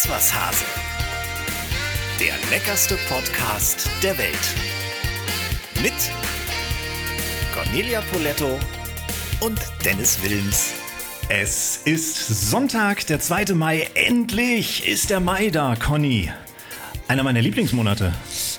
Iss was Hase. Der leckerste Podcast der Welt. Mit Cornelia Poletto und Dennis Wilms. Es ist Sonntag, der 2. Mai. Endlich ist der Mai da, Conny. Einer meiner Lieblingsmonate.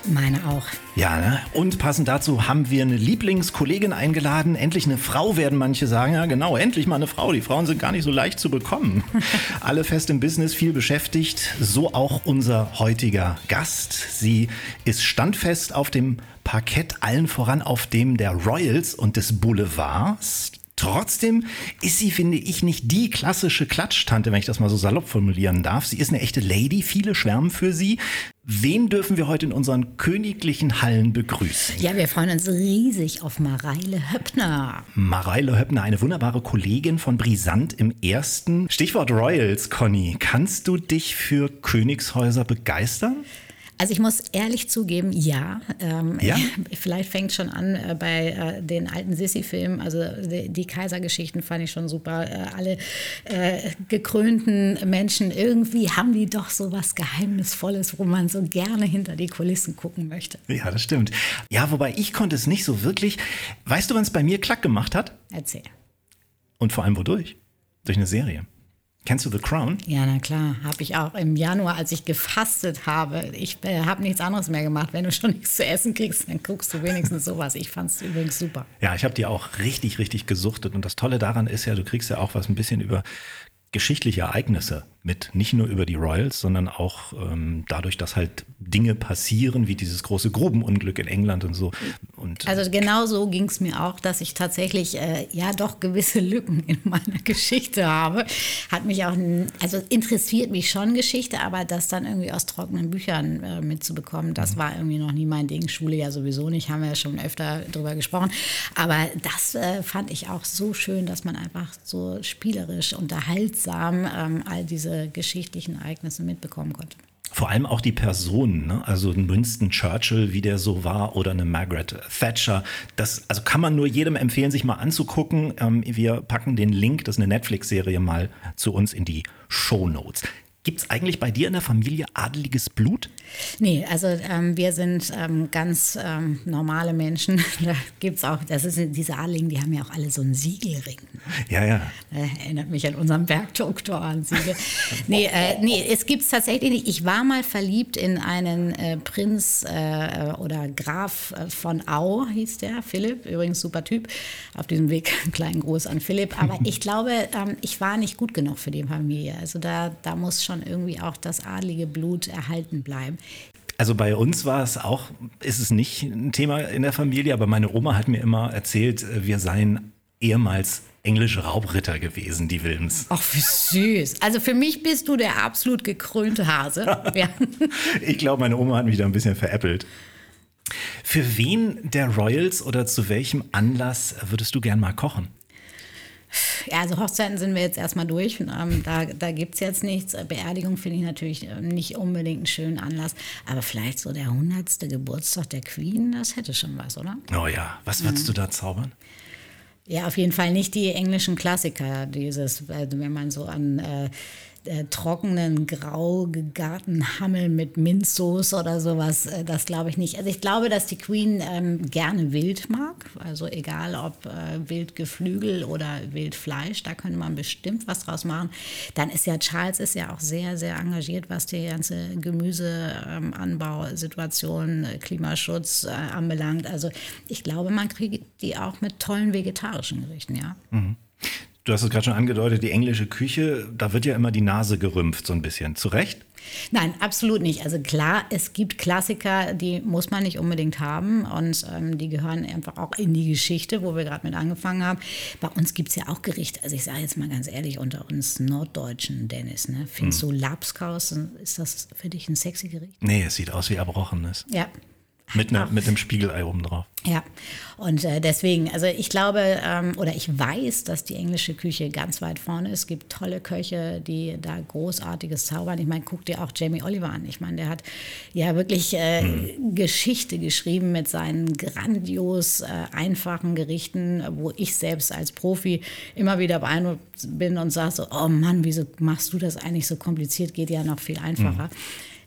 Meine auch. Ja, ne? Und passend dazu haben wir eine Lieblingskollegin eingeladen. Endlich eine Frau, werden manche sagen. Ja, genau, endlich mal eine Frau. Die Frauen sind gar nicht so leicht zu bekommen. Alle fest im Business, viel beschäftigt. So auch unser heutiger Gast. Sie ist standfest auf dem Parkett, allen voran auf dem der Royals und des Boulevards. Trotzdem ist sie, finde ich, nicht die klassische Klatschtante, wenn ich das mal so salopp formulieren darf. Sie ist eine echte Lady, viele schwärmen für sie. Wen dürfen wir heute in unseren königlichen Hallen begrüßen? Ja, wir freuen uns riesig auf Mareile Höppner. Mareile Höppner, eine wunderbare Kollegin von Brisant im ersten. Stichwort Royals, Conny. Kannst du dich für Königshäuser begeistern? Also ich muss ehrlich zugeben, ja. Ähm, ja? Vielleicht fängt schon an äh, bei äh, den alten Sissi-Filmen. Also die, die, Kaisergeschichten fand ich schon super. Äh, alle äh, gekrönten Menschen, irgendwie haben die doch so was Geheimnisvolles, wo man so gerne hinter die Kulissen gucken möchte. Ja, das stimmt. Ja, wobei ich konnte es nicht so wirklich. Weißt du, wann es bei mir klack gemacht hat? Erzähl. Und vor allem wodurch? Durch eine Serie. Kennst du The Crown? Ja, na klar, habe ich auch im Januar, als ich gefastet habe. Ich äh, habe nichts anderes mehr gemacht. Wenn du schon nichts zu essen kriegst, dann guckst du wenigstens sowas. Ich fand es übrigens super. Ja, ich habe die auch richtig, richtig gesuchtet. Und das Tolle daran ist ja, du kriegst ja auch was ein bisschen über geschichtliche Ereignisse mit, nicht nur über die Royals, sondern auch ähm, dadurch, dass halt Dinge passieren, wie dieses große Grubenunglück in England und so. Und, also genau so ging es mir auch, dass ich tatsächlich äh, ja doch gewisse Lücken in meiner Geschichte habe. Hat mich auch, also interessiert mich schon Geschichte, aber das dann irgendwie aus trockenen Büchern äh, mitzubekommen, das mhm. war irgendwie noch nie mein Ding. Schule ja sowieso nicht, haben wir ja schon öfter drüber gesprochen. Aber das äh, fand ich auch so schön, dass man einfach so spielerisch, unterhaltsam ähm, all diese diese geschichtlichen Ereignisse mitbekommen konnte. Vor allem auch die Personen, ne? also Winston Churchill, wie der so war, oder eine Margaret Thatcher. Das also kann man nur jedem empfehlen, sich mal anzugucken. Ähm, wir packen den Link, das ist eine Netflix-Serie, mal zu uns in die Show Notes. Gibt es eigentlich bei dir in der Familie adeliges Blut? Nee, also ähm, wir sind ähm, ganz ähm, normale Menschen. Da gibt es auch, das ist diese Adeligen, die haben ja auch alle so einen Siegelring. Ja, ja. Äh, erinnert mich an unseren Bergdoktor an Siegel. nee, äh, nee, es gibt es tatsächlich nicht. Ich war mal verliebt in einen äh, Prinz äh, oder Graf äh, von Au, hieß der, Philipp, übrigens super Typ. Auf diesem Weg einen kleinen Gruß an Philipp. Aber ich glaube, ähm, ich war nicht gut genug für die Familie. Also da, da muss schon schon irgendwie auch das adlige Blut erhalten bleiben. Also bei uns war es auch, ist es nicht ein Thema in der Familie, aber meine Oma hat mir immer erzählt, äh, wir seien ehemals englische Raubritter gewesen, die Wilms. Ach, wie süß. Also für mich bist du der absolut gekrönte Hase. Ja. ich glaube, meine Oma hat mich da ein bisschen veräppelt. Für wen der Royals oder zu welchem Anlass würdest du gern mal kochen? Ja, also Hochzeiten sind wir jetzt erstmal durch. Ähm, da da gibt es jetzt nichts. Beerdigung finde ich natürlich ähm, nicht unbedingt einen schönen Anlass. Aber vielleicht so der 100. Geburtstag der Queen, das hätte schon was, oder? Oh ja, was würdest mhm. du da zaubern? Ja, auf jeden Fall nicht die englischen Klassiker. Dieses, also wenn man so an äh, äh, trockenen, grau gegarten Hammel mit Minzsoße oder sowas, äh, das glaube ich nicht. Also ich glaube, dass die Queen ähm, gerne Wild mag, also egal ob äh, Wildgeflügel oder Wildfleisch, da könnte man bestimmt was draus machen. Dann ist ja Charles ist ja auch sehr, sehr engagiert, was die ganze Gemüseanbausituation, ähm, Klimaschutz äh, anbelangt. Also ich glaube, man kriegt die auch mit tollen vegetarischen Gerichten, ja. Mhm. Du hast es gerade schon angedeutet, die englische Küche, da wird ja immer die Nase gerümpft so ein bisschen. Zu Recht? Nein, absolut nicht. Also klar, es gibt Klassiker, die muss man nicht unbedingt haben und ähm, die gehören einfach auch in die Geschichte, wo wir gerade mit angefangen haben. Bei uns gibt es ja auch Gerichte. Also ich sage jetzt mal ganz ehrlich, unter uns Norddeutschen, Dennis, ne? findest hm. du Lapskaus, ist das für dich ein sexy Gericht? Nee, es sieht aus wie Erbrochenes. Ja, Mit, ne, mit einem Spiegelei oben drauf. Ja, und äh, deswegen, also ich glaube ähm, oder ich weiß, dass die englische Küche ganz weit vorne ist. Es gibt tolle Köche, die da großartiges zaubern. Ich meine, guck dir auch Jamie Oliver an. Ich meine, der hat ja wirklich äh, hm. Geschichte geschrieben mit seinen grandios äh, einfachen Gerichten, wo ich selbst als Profi immer wieder beeindruckt bin und sage so, oh Mann, wieso machst du das eigentlich so kompliziert? Geht ja noch viel einfacher. Hm.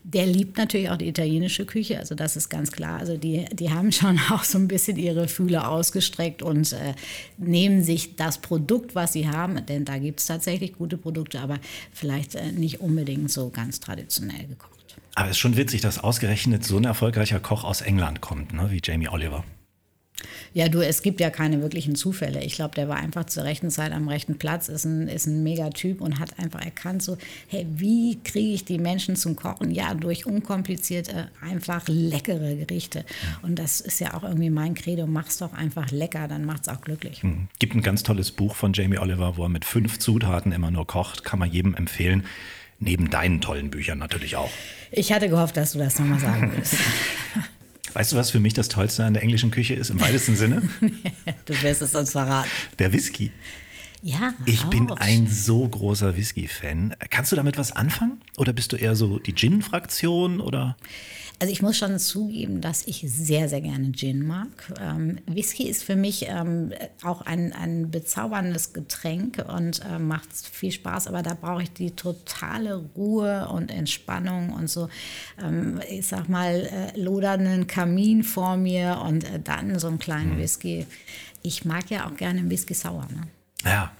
Der liebt natürlich auch die italienische Küche, also das ist ganz klar. Also die, die haben schon auch so ein bisschen ihre Fühler ausgestreckt und äh, nehmen sich das Produkt, was sie haben, denn da gibt es tatsächlich gute Produkte, aber vielleicht äh, nicht unbedingt so ganz traditionell gekocht. Aber es ist schon witzig, dass ausgerechnet so ein erfolgreicher Koch aus England kommt, ne, wie Jamie Oliver. Ja, du, es gibt ja keine wirklichen Zufälle. Ich glaube, der war einfach zur rechten Zeit am rechten Platz, ist ein, ist ein Megatyp und hat einfach erkannt, so, hey, wie kriege ich die Menschen zum Kochen? Ja, durch unkomplizierte, einfach leckere Gerichte. Und das ist ja auch irgendwie mein Credo, mach's doch einfach lecker, dann macht's auch glücklich. Hm. Gibt ein ganz tolles Buch von Jamie Oliver, wo er mit fünf Zutaten immer nur kocht, kann man jedem empfehlen. Neben deinen tollen Büchern natürlich auch. Ich hatte gehofft, dass du das nochmal sagen willst. Weißt du, was für mich das Tollste an der englischen Küche ist, im weitesten Sinne? du wirst es uns verraten. Der Whisky. Ja. Ich auch. bin ein so großer Whisky-Fan. Kannst du damit was anfangen? Oder bist du eher so die Gin-Fraktion? Oder? Also ich muss schon zugeben, dass ich sehr, sehr gerne Gin mag. Ähm, Whisky ist für mich ähm, auch ein, ein bezauberndes Getränk und äh, macht viel Spaß, aber da brauche ich die totale Ruhe und Entspannung und so, ähm, ich sag mal, äh, lodernden Kamin vor mir und äh, dann so einen kleinen mhm. Whisky. Ich mag ja auch gerne Whisky sauer. Ne? Ja,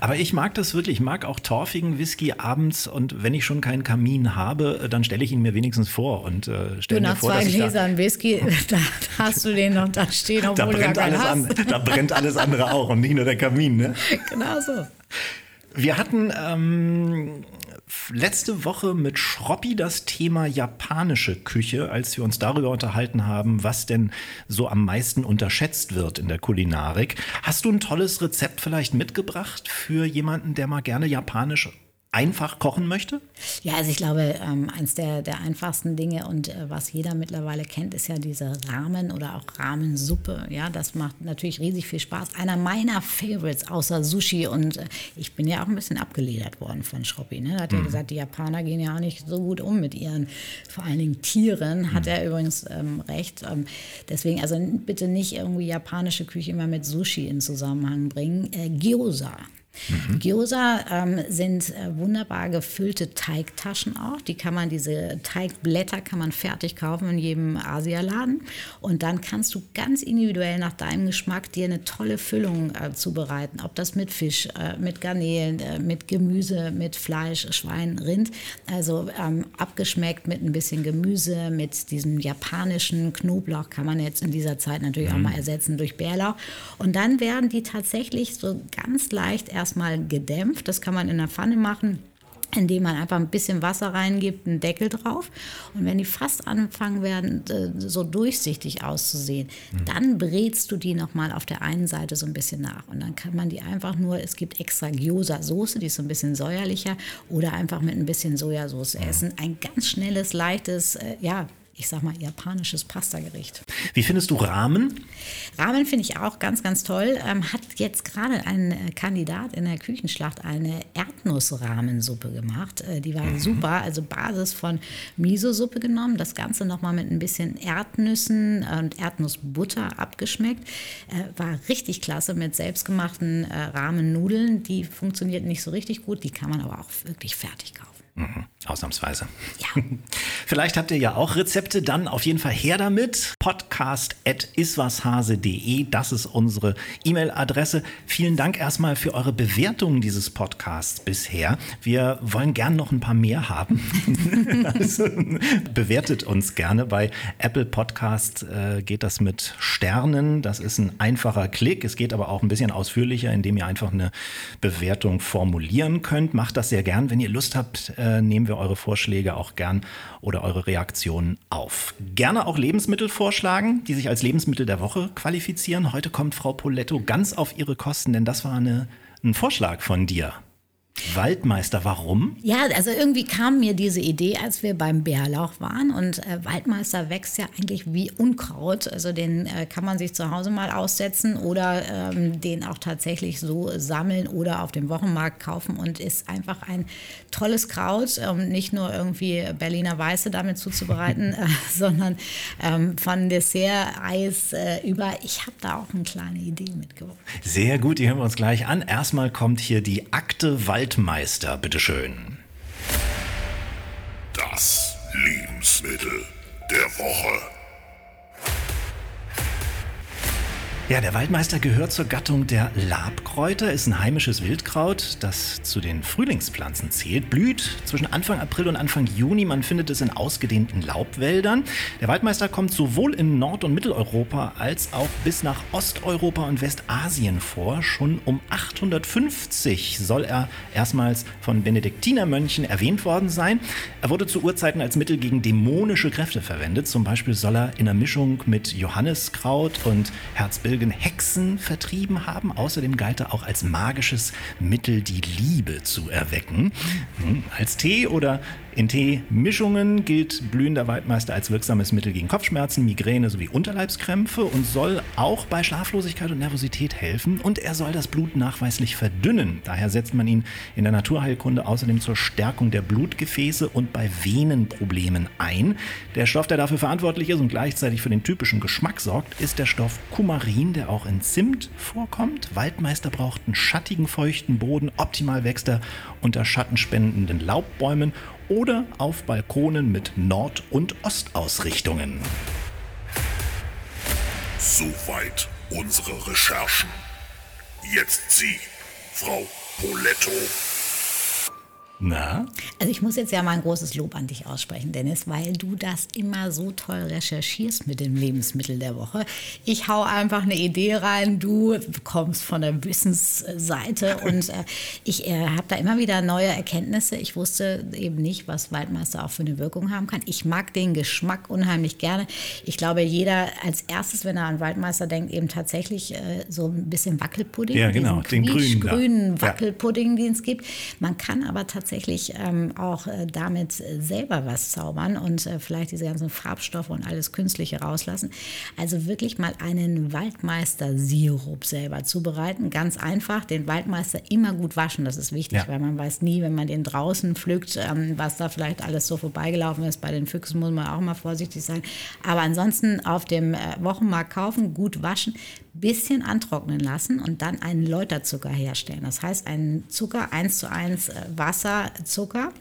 aber ich mag das wirklich. Ich mag auch torfigen Whisky abends und wenn ich schon keinen Kamin habe, dann stelle ich ihn mir wenigstens vor und äh, stelle mir vor, nach zwei Gläsern Whisky, da hast du den noch da stehen, obwohl da brennt du alles an, Da brennt alles andere auch und nicht nur der Kamin, ne? Genau so. Wir hatten ähm, letzte Woche mit Schroppi das Thema japanische Küche, als wir uns darüber unterhalten haben, was denn so am meisten unterschätzt wird in der Kulinarik. Hast du ein tolles Rezept vielleicht mitgebracht für jemanden, der mal gerne japanisch einfach kochen möchte? Ja, also ich glaube, ähm, eins der, der einfachsten Dinge und äh, was jeder mittlerweile kennt, ist ja diese Ramen oder auch Rahmensuppe. Ja, das macht natürlich riesig viel Spaß. Einer meiner Favorites außer Sushi und äh, ich bin ja auch ein bisschen abgeledert worden von Schroppi. Ne? Da hat mhm. er gesagt, die Japaner gehen ja auch nicht so gut um mit ihren, vor allen Dingen Tieren. Hat mhm. er übrigens ähm, recht. Ähm, deswegen also bitte nicht irgendwie japanische Küche immer mit Sushi in Zusammenhang bringen. Äh, Gyoza Mhm. Gyoza ähm, sind äh, wunderbar gefüllte Teigtaschen auch. Die kann man, diese Teigblätter kann man fertig kaufen in jedem Asialaden. Und dann kannst du ganz individuell nach deinem Geschmack dir eine tolle Füllung äh, zubereiten. Ob das mit Fisch, äh, mit Garnelen, äh, mit Gemüse, mit Fleisch, Schwein, Rind. Also ähm, abgeschmeckt mit ein bisschen Gemüse, mit diesem japanischen Knoblauch kann man jetzt in dieser Zeit natürlich mhm. auch mal ersetzen durch Bärlauch. Und dann werden die tatsächlich so ganz leicht erstmal gedämpft. Das kann man in der Pfanne machen indem man einfach ein bisschen Wasser reingibt, einen Deckel drauf. Und wenn die fast anfangen werden, äh, so durchsichtig auszusehen, mhm. dann brätst du die nochmal auf der einen Seite so ein bisschen nach. Und dann kann man die einfach nur, es gibt extra Gyoza-Soße, die ist so ein bisschen säuerlicher, oder einfach mit ein bisschen Sojasauce mhm. essen. Ein ganz schnelles, leichtes, äh, ja, ich sag mal, japanisches Pastagericht. Wie findest du Ramen? Ramen finde ich auch ganz, ganz toll. Ähm, hat jetzt gerade ein äh, Kandidat in der Küchenschlacht eine Erdnussrahmensuppe gemacht. Äh, die war mhm. super, also Basis von Miso-Suppe genommen, das Ganze nochmal mit ein bisschen Erdnüssen und Erdnussbutter abgeschmeckt. Äh, war richtig klasse mit selbstgemachten äh, Rahmennudeln. Die funktioniert nicht so richtig gut, die kann man aber auch wirklich fertig kaufen. Mhm, ausnahmsweise. Ja. Vielleicht habt ihr ja auch Rezepte, dann auf jeden Fall her damit. Podcast.iswashase.de, das ist unsere E-Mail-Adresse. Vielen Dank erstmal für eure Bewertungen dieses Podcasts bisher. Wir wollen gern noch ein paar mehr haben. also, bewertet uns gerne. Bei Apple Podcast äh, geht das mit Sternen. Das ist ein einfacher Klick. Es geht aber auch ein bisschen ausführlicher, indem ihr einfach eine Bewertung formulieren könnt. Macht das sehr gern, wenn ihr Lust habt äh, nehmen wir eure Vorschläge auch gern oder eure Reaktionen auf. Gerne auch Lebensmittel vorschlagen, die sich als Lebensmittel der Woche qualifizieren. Heute kommt Frau Poletto ganz auf ihre Kosten, denn das war eine, ein Vorschlag von dir. Waldmeister, warum? Ja, also irgendwie kam mir diese Idee, als wir beim Bärlauch waren. Und äh, Waldmeister wächst ja eigentlich wie Unkraut. Also den äh, kann man sich zu Hause mal aussetzen oder ähm, den auch tatsächlich so sammeln oder auf dem Wochenmarkt kaufen und ist einfach ein tolles Kraut. Ähm, nicht nur irgendwie Berliner Weiße damit zuzubereiten, äh, sondern ähm, von Dessert-Eis äh, über. Ich habe da auch eine kleine Idee mitgebracht. Sehr gut, die hören wir uns gleich an. Erstmal kommt hier die Akte Wald Waldmeister, bitteschön. Das Lebensmittel der Woche. Ja, der Waldmeister gehört zur Gattung der Labkräuter, ist ein heimisches Wildkraut, das zu den Frühlingspflanzen zählt, blüht zwischen Anfang April und Anfang Juni. Man findet es in ausgedehnten Laubwäldern. Der Waldmeister kommt sowohl in Nord- und Mitteleuropa als auch bis nach Osteuropa und Westasien vor. Schon um 850 soll er erstmals von Benediktinermönchen erwähnt worden sein. Er wurde zu Urzeiten als Mittel gegen dämonische Kräfte verwendet. Zum Beispiel soll er in der Mischung mit Johanniskraut und Herzbilgen Folgen Hexen vertrieben haben. Außerdem galt er auch als magisches Mittel, die Liebe zu erwecken. Hm, als Tee oder in Teemischungen gilt blühender Waldmeister als wirksames Mittel gegen Kopfschmerzen, Migräne sowie Unterleibskrämpfe und soll auch bei Schlaflosigkeit und Nervosität helfen. Und er soll das Blut nachweislich verdünnen. Daher setzt man ihn in der Naturheilkunde außerdem zur Stärkung der Blutgefäße und bei Venenproblemen ein. Der Stoff, der dafür verantwortlich ist und gleichzeitig für den typischen Geschmack sorgt, ist der Stoff Kumarin, der auch in Zimt vorkommt. Waldmeister braucht einen schattigen, feuchten Boden. Optimal wächst er unter schattenspendenden Laubbäumen oder auf Balkonen mit Nord- und Ostausrichtungen. Soweit unsere Recherchen. Jetzt Sie, Frau Poletto. Na? Also ich muss jetzt ja mal ein großes Lob an dich aussprechen, Dennis, weil du das immer so toll recherchierst mit dem Lebensmittel der Woche. Ich hau einfach eine Idee rein, du kommst von der Wissensseite und äh, ich äh, habe da immer wieder neue Erkenntnisse. Ich wusste eben nicht, was Waldmeister auch für eine Wirkung haben kann. Ich mag den Geschmack unheimlich gerne. Ich glaube, jeder als erstes, wenn er an Waldmeister denkt, eben tatsächlich äh, so ein bisschen Wackelpudding. Ja, genau, den grünen, grünen Wackelpudding, ja. den es gibt. Man kann aber tatsächlich tatsächlich ähm, auch äh, damit äh, selber was zaubern und äh, vielleicht diese ganzen Farbstoffe und alles Künstliche rauslassen. Also wirklich mal einen Waldmeister-Sirup selber zubereiten. Ganz einfach, den Waldmeister immer gut waschen, das ist wichtig, ja. weil man weiß nie, wenn man den draußen pflückt, ähm, was da vielleicht alles so vorbeigelaufen ist. Bei den Füchsen muss man auch mal vorsichtig sein. Aber ansonsten auf dem äh, Wochenmarkt kaufen, gut waschen, bisschen antrocknen lassen und dann einen Läuterzucker herstellen. Das heißt, einen Zucker 1 zu 1 äh, Wasserzucker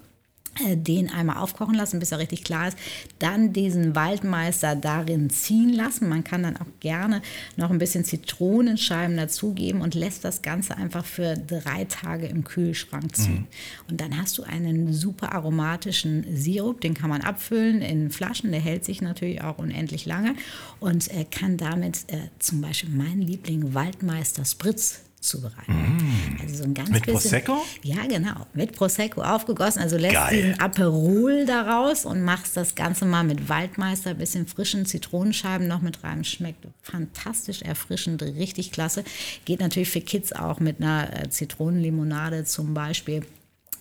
äh, den einmal aufkochen lassen, bis er richtig klar ist, dann diesen Waldmeister darin ziehen lassen. Man kann dann auch gerne noch ein bisschen Zitronenscheiben dazugeben und lässt das Ganze einfach für drei Tage im Kühlschrank ziehen. Mhm. Und dann hast du einen super aromatischen Sirup, den kann man abfüllen in Flaschen, der hält sich natürlich auch unendlich lange und äh, kann damit äh, zum Beispiel mein Liebling Waldmeister Spritz zubereiten. Mm. Also so ein ganz Mit bisschen, Prosecco? Ja, genau. Mit Prosecco aufgegossen. Also lässt Geil. diesen Aperol daraus und machst das Ganze mal mit Waldmeister, bisschen frischen Zitronenscheiben noch mit rein. Schmeckt fantastisch erfrischend, richtig klasse. Geht natürlich für Kids auch mit einer äh, Zitronenlimonade zum Beispiel.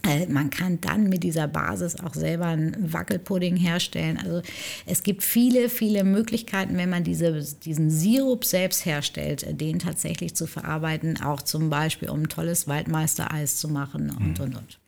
Äh, man kann dann mit dieser Basis auch selber einen Wackelpudding herstellen. Also es gibt viele, viele Möglichkeiten, wenn man diese, diesen Sirup selbst herstellt, äh, den tatsächlich zu verarbeiten, auch zum Beispiel um ein tolles Waldmeistereis zu machen und, mhm. und, und.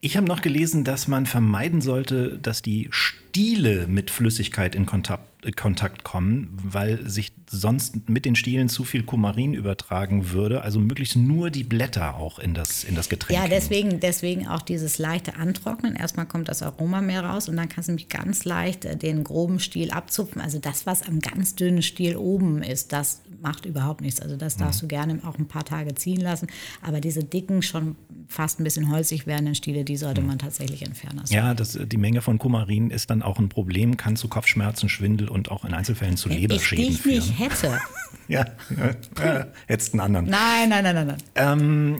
Ich habe noch gelesen, dass man vermeiden sollte, dass die Stiele mit Flüssigkeit in Kontakt Kontakt kommen, weil sich sonst mit den Stielen zu viel Kumarin übertragen würde. Also möglichst nur die Blätter auch in das, in das Getränk. Ja, deswegen, deswegen auch dieses leichte Antrocknen. Erstmal kommt das Aroma mehr raus und dann kannst du nämlich ganz leicht äh, den groben Stiel abzupfen. Also das, was am ganz dünnen Stiel oben ist, das macht überhaupt nichts. Also das darfst mhm. du gerne auch ein paar Tage ziehen lassen. Aber diese dicken, schon fast ein bisschen holzig werdenden Stiele, die sollte mhm. man tatsächlich entfernen. Also ja, das, die Menge von Kumarin ist dann auch ein Problem, kann zu Kopfschmerzen, Schwindel und auch in Einzelfällen zu Leberschäden ich führen. Ich nicht hätte. ja, ja, äh, hättest einen anderen. Nein, nein, nein, nein. nein. Ähm,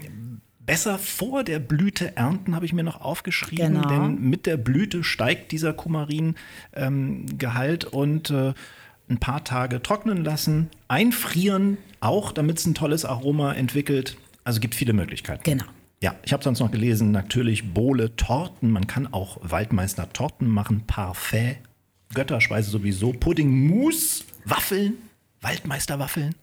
besser vor der Blüte ernten, habe ich mir noch aufgeschrieben, genau. denn mit der Blüte steigt dieser Kumarin-Gehalt ähm, und äh, ein paar Tage trocknen lassen, einfrieren, auch damit es ein tolles Aroma entwickelt. Also gibt viele Möglichkeiten. Genau. Ja, ich habe sonst noch gelesen, natürlich Bohle, Torten. Man kann auch Waldmeister Torten machen, Parfait, Götterspeise sowieso, Pudding, Mousse, Waffeln, Waldmeisterwaffeln.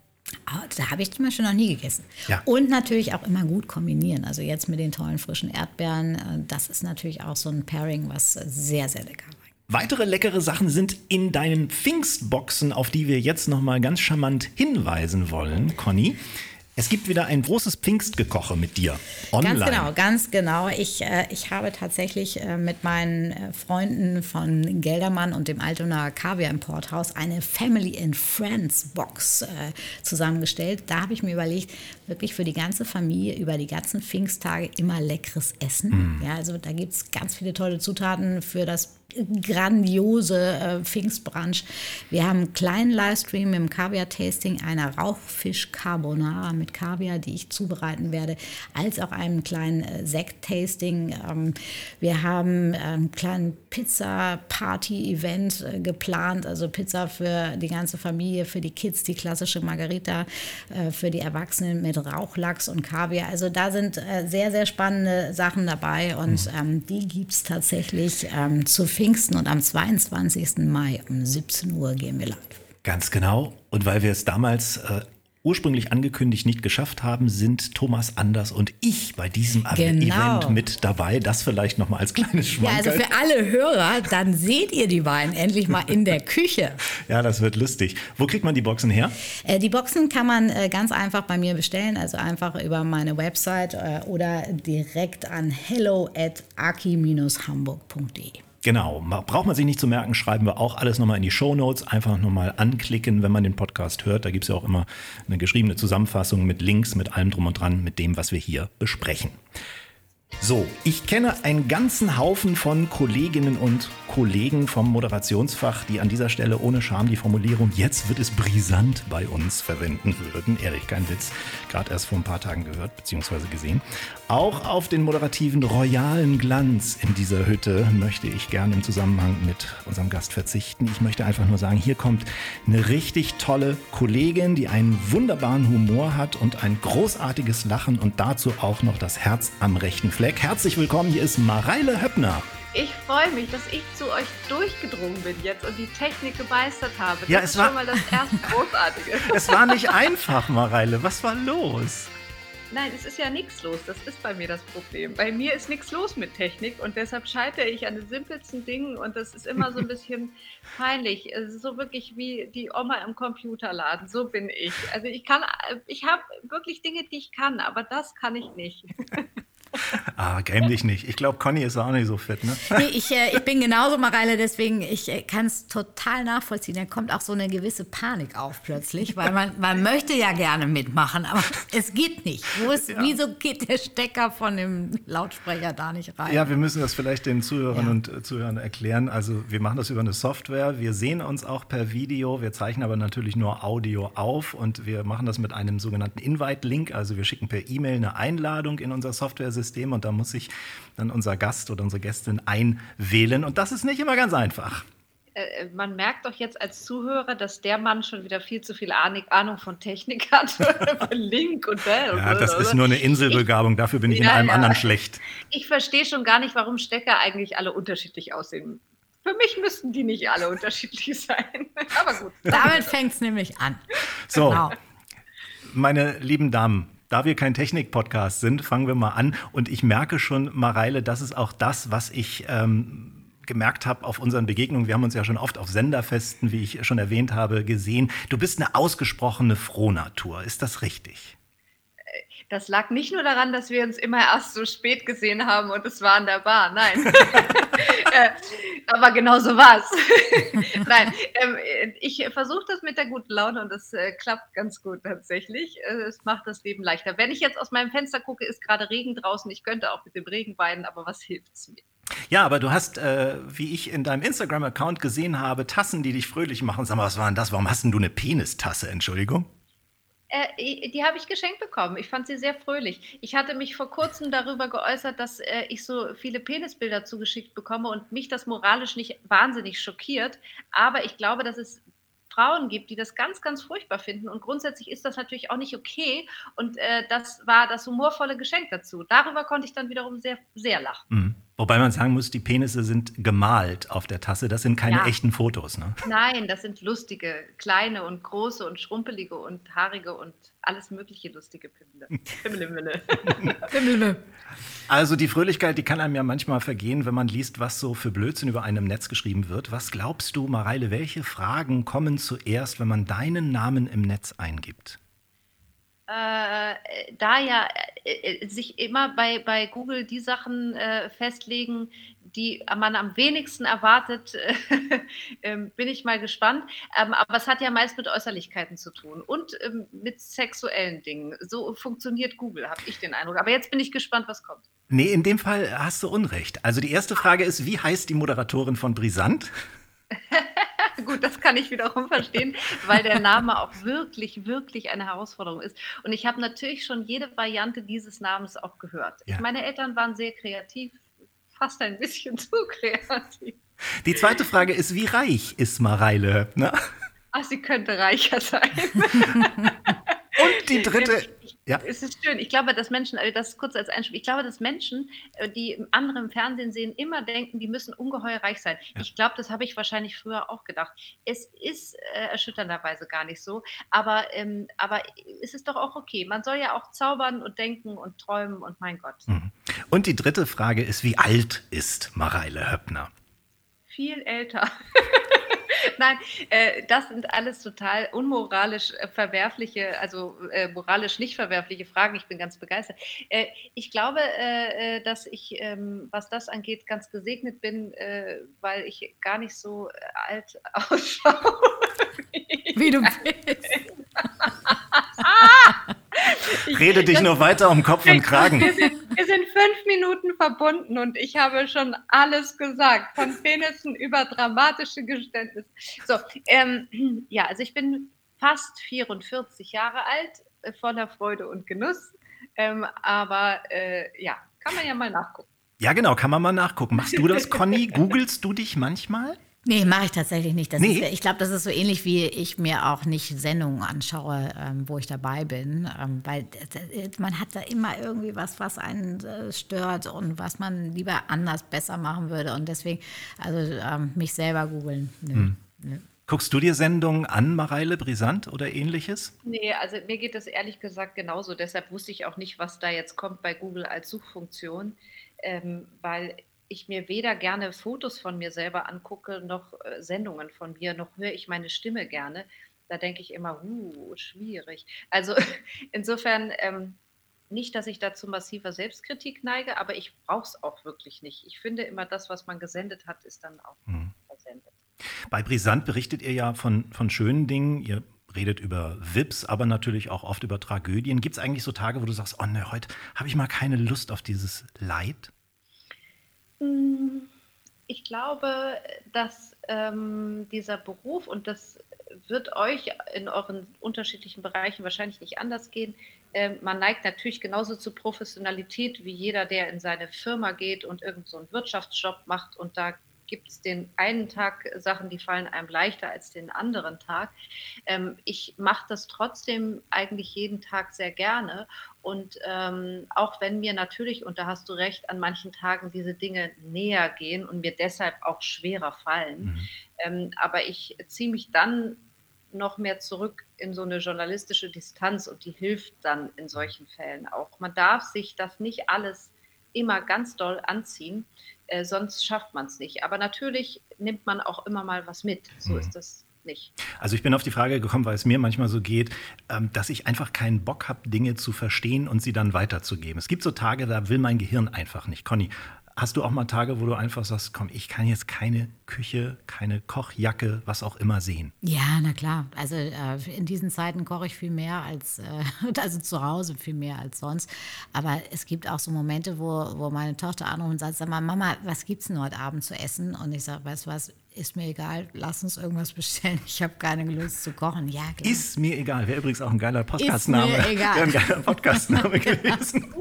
Ah, da habe ich zum Beispiel noch nie gegessen. Ja. Und natürlich auch immer gut kombinieren. Also jetzt mit den tollen frischen Erdbeeren, äh, das ist natürlich auch so ein Pairing, was sehr, sehr lecker war. Weitere leckere Sachen sind in deinen Pfingstboxen, auf die wir jetzt nochmal ganz charmant hinweisen wollen, Conny. Es gibt wieder ein großes Pfingstgekoche mit dir. Online. Ganz genau, ganz genau. Ich, äh, ich habe tatsächlich äh, mit meinen äh, Freunden von Geldermann und dem Altonaer Kaviar Importhaus eine Family and Friends Box äh, zusammengestellt. Da habe ich mir überlegt, wirklich für die ganze Familie über die ganzen Pfingsttage immer leckeres Essen. Ja, also da gibt es ganz viele tolle Zutaten für das grandiose äh, Pfingstbrunch. Wir haben einen kleinen Livestream im Kaviar-Tasting einer Rauchfisch-Carbonara mit Kaviar, die ich zubereiten werde, als auch einen kleinen äh, Sekt-Tasting. Ähm, wir haben einen kleinen Pizza-Party-Event äh, geplant, also Pizza für die ganze Familie, für die Kids, die klassische Margarita, äh, für die Erwachsenen mit Rauchlachs und Kaviar. Also da sind äh, sehr, sehr spannende Sachen dabei und ähm, die gibt es tatsächlich ähm, zu Pfingsten und am 22. Mai um 17 Uhr gehen wir live. Ganz genau. Und weil wir es damals äh, ursprünglich angekündigt nicht geschafft haben, sind Thomas Anders und ich bei diesem Genau. Event mit dabei. Das vielleicht nochmal als kleines Ja, also für alle Hörer, dann seht ihr die beiden endlich mal in der Küche. Ja, das wird lustig. Wo kriegt man die Boxen her? Äh, Die Boxen kann man äh, ganz einfach bei mir bestellen, also einfach über meine Website äh, oder direkt an hello at aki-hamburg.de. Genau, braucht man sich nicht zu merken, schreiben wir auch alles nochmal in die Shownotes. Einfach nochmal anklicken, wenn man den Podcast hört. Da gibt es ja auch immer eine geschriebene Zusammenfassung mit Links, mit allem drum und dran, mit dem, was wir hier besprechen. So, ich kenne einen ganzen Haufen von Kolleginnen und Kollegen vom Moderationsfach, die an dieser Stelle ohne Scham die Formulierung jetzt wird es brisant bei uns verwenden würden. Ehrlich, kein Witz. Gerade erst vor ein paar Tagen gehört bzw. gesehen. Auch auf den moderativen royalen Glanz in dieser Hütte möchte ich gerne im Zusammenhang mit unserem Gast verzichten. Ich möchte einfach nur sagen, hier kommt eine richtig tolle Kollegin, die einen wunderbaren Humor hat und ein großartiges Lachen und dazu auch noch das Herz am rechten Fleck. Herzlich willkommen, hier ist Mareile Höppner. Ich freue mich, dass ich zu euch durchgedrungen bin jetzt und die Technik gemeistert habe. Das Ja, ist es war- schon mal das erste Großartige. Es war nicht einfach, Mareile. Was war los? Nein, es ist ja nichts los. Das ist bei mir das Problem. Bei mir ist nichts los mit Technik und deshalb scheitere ich an den simpelsten Dingen und das ist immer so ein bisschen peinlich. Es ist so wirklich wie die Oma im Computerladen. So bin ich. Also ich kann, ich habe wirklich Dinge, die ich kann, aber das kann ich nicht. Ah, gräm dich nicht. Ich glaube, Conny ist auch nicht so fit, ne? Nee, ich, äh, ich bin genauso, Mareile, deswegen ich äh, kann es total nachvollziehen. Da kommt auch so eine gewisse Panik auf plötzlich, weil man, man möchte ja gerne mitmachen, aber es geht nicht. Wo ist, Wieso geht der Stecker von dem Lautsprecher da nicht rein? Ja, wir müssen das vielleicht den Zuhörern Ja. und äh, Zuhörern erklären. Also wir machen das über eine Software. Wir sehen uns auch per Video. Wir zeichnen aber natürlich nur Audio auf und wir machen das mit einem sogenannten Invite-Link. Also wir schicken per E-Mail eine Einladung in unser Software-System und da muss sich dann unser Gast oder unsere Gästin einwählen. Und das ist nicht immer ganz einfach. Äh, man merkt doch jetzt als Zuhörer, dass der Mann schon wieder viel zu viel Ahnung, Ahnung von Technik hat. Von Link und Bell. Ja, das ist nur eine Inselbegabung. Dafür bin ich in Ja, allem ja. anderen schlecht. Ich verstehe schon gar nicht, warum Stecker eigentlich alle unterschiedlich aussehen. Für mich müssten die nicht alle unterschiedlich sein. Aber gut. Damit fängt es nämlich an. So, Genau. meine lieben Damen, da wir kein Technik-Podcast sind, fangen wir mal an. Und ich merke schon, Mareile, das ist auch das, was ich ähm, gemerkt habe auf unseren Begegnungen. Wir haben uns ja schon oft auf Senderfesten, wie ich schon erwähnt habe, gesehen. Du bist eine ausgesprochene Frohnatur. Ist das richtig? Das lag nicht nur daran, dass wir uns immer erst so spät gesehen haben und es war an der Bar. Nein. äh, aber genau so war es. Nein, ähm, äh, ich versuche das mit der guten Laune und das äh, klappt ganz gut tatsächlich. Äh, es macht das Leben leichter. Wenn ich jetzt aus meinem Fenster gucke, ist gerade Regen draußen. Ich könnte auch mit dem Regen weinen, aber was hilft es mir? Ja, aber du hast, äh, wie ich in deinem Instagram-Account gesehen habe, Tassen, die dich fröhlich machen. Sag mal, was war denn das? Warum hast denn du eine Penistasse? Entschuldigung. Äh, die habe ich geschenkt bekommen. Ich fand sie sehr fröhlich. Ich hatte mich vor kurzem darüber geäußert, dass äh, ich so viele Penisbilder zugeschickt bekomme und mich das moralisch nicht wahnsinnig schockiert. Aber ich glaube, dass es Frauen gibt, die das ganz, ganz furchtbar finden. Und grundsätzlich ist das natürlich auch nicht okay. Und äh, das war das humorvolle Geschenk dazu. Darüber konnte ich dann wiederum sehr, sehr lachen. Mhm. Wobei man sagen muss, die Penisse sind gemalt auf der Tasse. Das sind keine ja. echten Fotos. Ne? Nein, das sind lustige, kleine und große und schrumpelige und haarige und alles mögliche lustige Pimmel. Pimmel. also die Fröhlichkeit, die kann einem ja manchmal vergehen, wenn man liest, was so für Blödsinn über einem im Netz geschrieben wird. Was glaubst du, Mareile, welche Fragen kommen zuerst, wenn man deinen Namen im Netz eingibt? Äh, da ja äh, äh, sich immer bei, bei Google die Sachen äh, festlegen, die man am wenigsten erwartet, ähm, bin ich mal gespannt. Ähm, aber es hat ja meist mit Äußerlichkeiten zu tun und ähm, mit sexuellen Dingen. So funktioniert Google, habe ich den Eindruck. Aber jetzt bin ich gespannt, was kommt. Nee, in dem Fall hast du Unrecht. Also die erste Frage ist, wie heißt die Moderatorin von Brisant? Gut, das kann ich wiederum verstehen, weil der Name auch wirklich, wirklich eine Herausforderung ist. Und ich habe natürlich schon jede Variante dieses Namens auch gehört. Ja. Meine Eltern waren sehr kreativ, fast ein bisschen zu kreativ. Die zweite Frage ist, wie reich ist Mareile Höppner? Ach, sie könnte reicher sein. Und die dritte. Ja. Es ist schön. Ich glaube, dass Menschen, also das kurz als Einschub, ich glaube, dass Menschen, äh, die andere im Fernsehen sehen, immer denken, die müssen ungeheuer reich sein. Ja. Ich glaube, das habe ich wahrscheinlich früher auch gedacht. Es ist äh, erschütternderweise gar nicht so, aber, ähm, aber es ist doch auch okay. Man soll ja auch zaubern und denken und träumen und mein Gott. Mhm. Und die dritte Frage ist, wie alt ist Mareile Höppner? Viel älter. Nein, äh, das sind alles total unmoralisch äh, verwerfliche, also äh, moralisch nicht verwerfliche Fragen. Ich bin ganz begeistert. Äh, ich glaube, äh, dass ich, ähm, was das angeht, ganz gesegnet bin, weil ich gar nicht so alt ausschaue. Wie du bist. Rede dich nur weiter um Kopf und Kragen. Wir sind, wir sind, fünf Minuten verbunden und ich habe schon alles gesagt, von Penissen über dramatische Geständnisse. So, ähm, ja, also ich bin fast 44 Jahre alt, äh, voller Freude und Genuss. Ähm, aber äh, ja, kann man ja mal nachgucken. Ja, genau, kann man mal nachgucken. Machst du das, Conny? Googlest du dich manchmal? Nee, mache ich tatsächlich nicht. Das nee. ist, ich glaube, das ist so ähnlich, wie ich mir auch nicht Sendungen anschaue, ähm, wo ich dabei bin. Ähm, weil äh, man hat da immer irgendwie was, was einen äh, stört und was man lieber anders besser machen würde. Und deswegen, also ähm, mich selber googeln. Hm. Guckst du dir Sendungen an, Mareile Brisant oder ähnliches? Nee, also mir geht das ehrlich gesagt genauso. Deshalb wusste ich auch nicht, was da jetzt kommt bei Google als Suchfunktion. Ähm, weil ich mir weder gerne Fotos von mir selber angucke, noch äh, Sendungen von mir, noch höre ich meine Stimme gerne. Da denke ich immer, uh, schwierig. Also insofern ähm, nicht, dass ich dazu massiver Selbstkritik neige, aber ich brauche es auch wirklich nicht. Ich finde immer, das, was man gesendet hat, ist dann auch hm. versendet. Bei Brisant berichtet ihr ja von, von schönen Dingen. Ihr redet über Vips, aber natürlich auch oft über Tragödien. Gibt es eigentlich so Tage, wo du sagst, oh ne, heute habe ich mal keine Lust auf dieses Leid? Hm, ich glaube, dass ähm, dieser Beruf, und das wird euch in euren unterschiedlichen Bereichen wahrscheinlich nicht anders gehen, äh, man neigt natürlich genauso zu Professionalität wie jeder, der in seine Firma geht und irgendeinen so Wirtschaftsjob macht und da gibt es den einen Tag Sachen, die fallen einem leichter als den anderen Tag. Ähm, ich mache das trotzdem eigentlich jeden Tag sehr gerne. Und ähm, auch wenn mir natürlich, und da hast du recht, an manchen Tagen diese Dinge näher gehen und mir deshalb auch schwerer fallen, mhm. ähm, aber ich ziehe mich dann noch mehr zurück in so eine journalistische Distanz und die hilft dann in solchen Fällen auch. Man darf sich das nicht alles immer ganz doll anziehen, äh, sonst schafft man es nicht. Aber natürlich nimmt man auch immer mal was mit. So mhm. ist das nicht. Also ich bin auf die Frage gekommen, weil es mir manchmal so geht, ähm, dass ich einfach keinen Bock habe, Dinge zu verstehen und sie dann weiterzugeben. Es gibt so Tage, da will mein Gehirn einfach nicht. Conny, Hast du auch mal Tage, wo du einfach sagst, komm, ich kann jetzt keine Küche, keine Kochjacke, was auch immer sehen? Ja, na klar. Also äh, in diesen Zeiten koche ich viel mehr als, äh, also zu Hause viel mehr als sonst. Aber es gibt auch so Momente, wo, wo meine Tochter anruft und sagt, sag mal, Mama, was gibt's denn heute Abend zu essen? Und ich sage, weißt du was, ist mir egal, lass uns irgendwas bestellen. Ich habe keine Lust zu kochen. Ja, klar. Ist mir egal. Wäre übrigens auch ein geiler Podcastname. Ist mir egal. Wäre ein geiler Podcastname gewesen.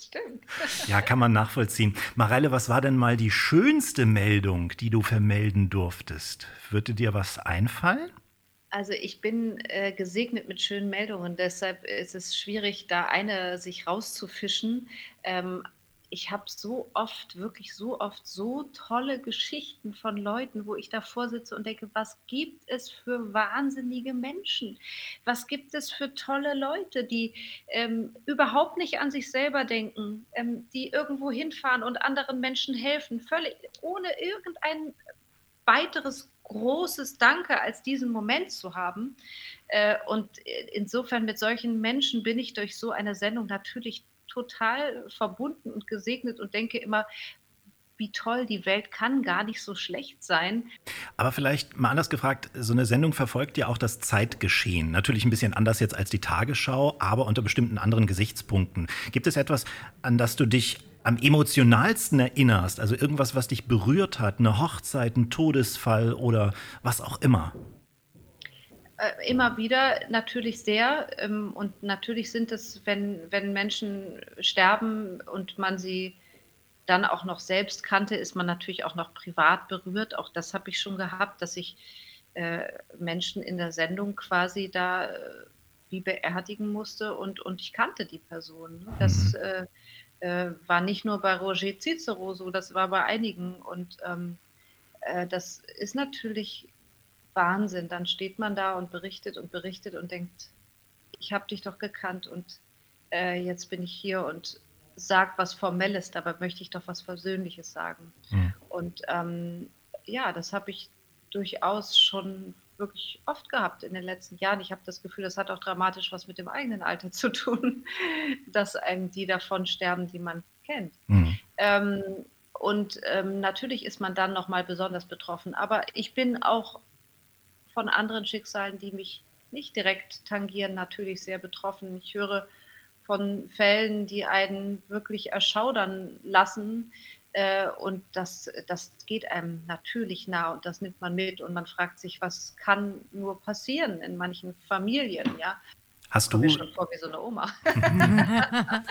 Das stimmt. Ja, kann man nachvollziehen. Mareile, was war denn mal die schönste Meldung, die du vermelden durftest? Würde dir was einfallen? Also ich bin äh, gesegnet mit schönen Meldungen, deshalb ist es schwierig, da eine sich rauszufischen. Ähm, ich habe so oft, wirklich so oft so tolle Geschichten von Leuten, wo ich davor sitze und denke, was gibt es für wahnsinnige Menschen? Was gibt es für tolle Leute, die ähm, überhaupt nicht an sich selber denken, ähm, die irgendwo hinfahren und anderen Menschen helfen, völlig ohne irgendein weiteres großes Danke als diesen Moment zu haben. Äh, und insofern mit solchen Menschen bin ich durch so eine Sendung natürlich total verbunden und gesegnet und denke immer, wie toll, die Welt kann gar nicht so schlecht sein. Aber vielleicht mal anders gefragt, so eine Sendung verfolgt ja auch das Zeitgeschehen. Natürlich ein bisschen anders jetzt als die Tagesschau, aber unter bestimmten anderen Gesichtspunkten. Gibt es etwas, an das du dich am emotionalsten erinnerst? Also irgendwas, was dich berührt hat, eine Hochzeit, ein Todesfall oder was auch immer? Äh, immer wieder natürlich sehr. Ähm, und natürlich sind es, wenn, wenn Menschen sterben und man sie dann auch noch selbst kannte, ist man natürlich auch noch privat berührt. Auch das habe ich schon gehabt, dass ich äh, Menschen in der Sendung quasi da äh, wie beerdigen musste und, und ich kannte die Person. Ne? Das, mhm. äh, äh, war nicht nur bei Roger Cicero so, das war bei einigen. Und ähm, äh, das ist natürlich Wahnsinn. Dann steht man da und berichtet und berichtet und denkt, ich habe dich doch gekannt und äh, jetzt bin ich hier und sag was Formelles, dabei möchte ich doch was Versöhnliches sagen. Mhm. Und ähm, ja, das habe ich durchaus schon wirklich oft gehabt in den letzten Jahren. Ich habe das Gefühl, das hat auch dramatisch was mit dem eigenen Alter zu tun, dass einem die davon sterben, die man kennt. Mhm. Ähm, und ähm, natürlich ist man dann nochmal besonders betroffen. Aber ich bin auch von anderen Schicksalen, die mich nicht direkt tangieren, natürlich sehr betroffen. Ich höre von Fällen, die einen wirklich erschaudern lassen, äh, und das, das geht einem natürlich nah und das nimmt man mit und man fragt sich, was kann nur passieren in manchen Familien, ja. Hast du schon vor wie so eine Oma.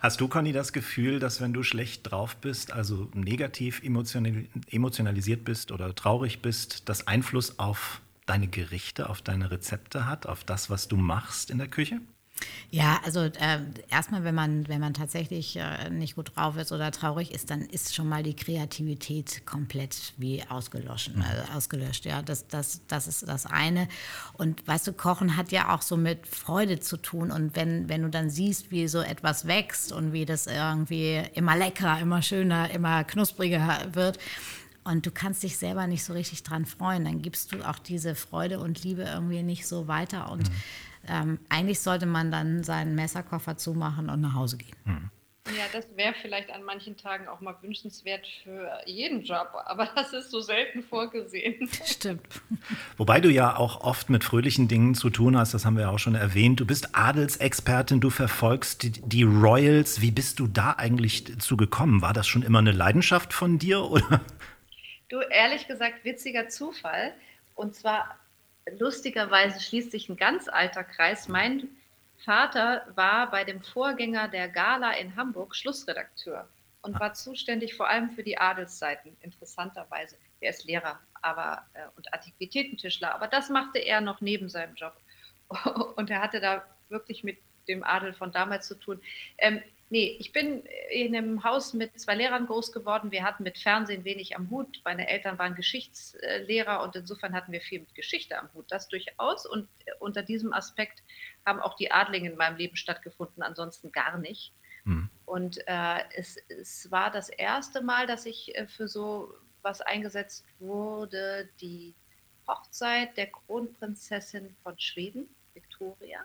Hast du, Conny, das Gefühl, dass wenn du schlecht drauf bist, also negativ emotionalisiert bist oder traurig bist, das Einfluss auf deine Gerichte, auf deine Rezepte hat, auf das, was du machst in der Küche? Ja, also äh, erstmal, wenn man, wenn man tatsächlich äh, nicht gut drauf ist oder traurig ist, dann ist schon mal die Kreativität komplett wie ausgelöscht. Mhm. Äh, ausgelöscht ja. das, das, das ist das eine. Und weißt du, Kochen hat ja auch so mit Freude zu tun. Und wenn, wenn du dann siehst, wie so etwas wächst und wie das irgendwie immer leckerer, immer schöner, immer knuspriger wird, und du kannst dich selber nicht so richtig dran freuen, dann gibst du auch diese Freude und Liebe irgendwie nicht so weiter. Und mhm ähm, eigentlich sollte man dann seinen Messerkoffer zumachen und nach Hause gehen. Mhm. Ja, das wäre vielleicht an manchen Tagen auch mal wünschenswert für jeden Job, aber das ist so selten vorgesehen. Stimmt. Wobei du ja auch oft mit fröhlichen Dingen zu tun hast, das haben wir ja auch schon erwähnt. Du bist Adelsexpertin, du verfolgst die, die Royals. Wie bist du da eigentlich zu gekommen? War das schon immer eine Leidenschaft von dir? Oder? Du, ehrlich gesagt, witziger Zufall. Und zwar lustigerweise schließt sich ein ganz alter Kreis. Mein Vater war bei dem Vorgänger der Gala in Hamburg Schlussredakteur und war zuständig vor allem für die Adelsseiten, interessanterweise. Er ist Lehrer aber, äh, und Antiquitätentischler, aber das machte er noch neben seinem Job. Und er hatte da wirklich mit dem Adel von damals zu tun. Ähm, Nee, ich bin in einem Haus mit zwei Lehrern groß geworden. Wir hatten mit Fernsehen wenig am Hut. Meine Eltern waren Geschichtslehrer und insofern hatten wir viel mit Geschichte am Hut. Das durchaus. Und unter diesem Aspekt haben auch die Adlinge in meinem Leben stattgefunden, ansonsten gar nicht. Mhm. Und äh, es, es, war das erste Mal, dass ich äh, für so was eingesetzt wurde, die Hochzeit der Kronprinzessin von Schweden, Victoria.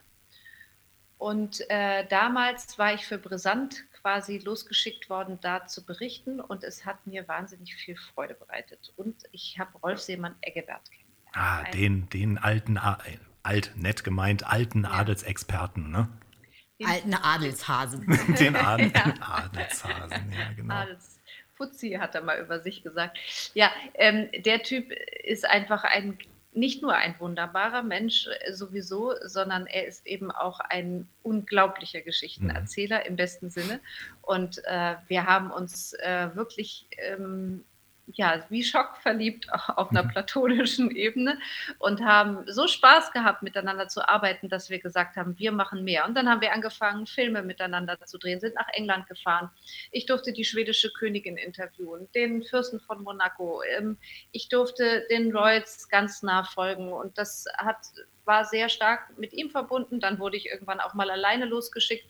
Und äh, damals war ich für Brisant quasi losgeschickt worden, da zu berichten. Und es hat mir wahnsinnig viel Freude bereitet. Und ich habe Rolf Seemann-Eggebert kennengelernt. Ah, den, den alten, äh, alt, nett gemeint, alten ja. Adelsexperten, ne? Den alten Adelshasen. den Adel, ja. Adelshasen, ja, genau. Adels Fuzzi hat er mal über sich gesagt. Ja, ähm, der Typ ist einfach ein nicht nur ein wunderbarer Mensch äh, sowieso, sondern er ist eben auch ein unglaublicher Geschichtenerzähler mhm. im besten Sinne. Und äh, wir haben uns äh, wirklich ähm, ja, wie schockverliebt auf einer mhm. platonischen Ebene und haben so Spaß gehabt, miteinander zu arbeiten, dass wir gesagt haben, wir machen mehr. Und dann haben wir angefangen, Filme miteinander zu drehen, sind nach England gefahren. Ich durfte die schwedische Königin interviewen, den Fürsten von Monaco. Ähm, ich durfte den Royals ganz nah folgen und das hat, war sehr stark mit ihm verbunden. Dann wurde ich irgendwann auch mal alleine losgeschickt.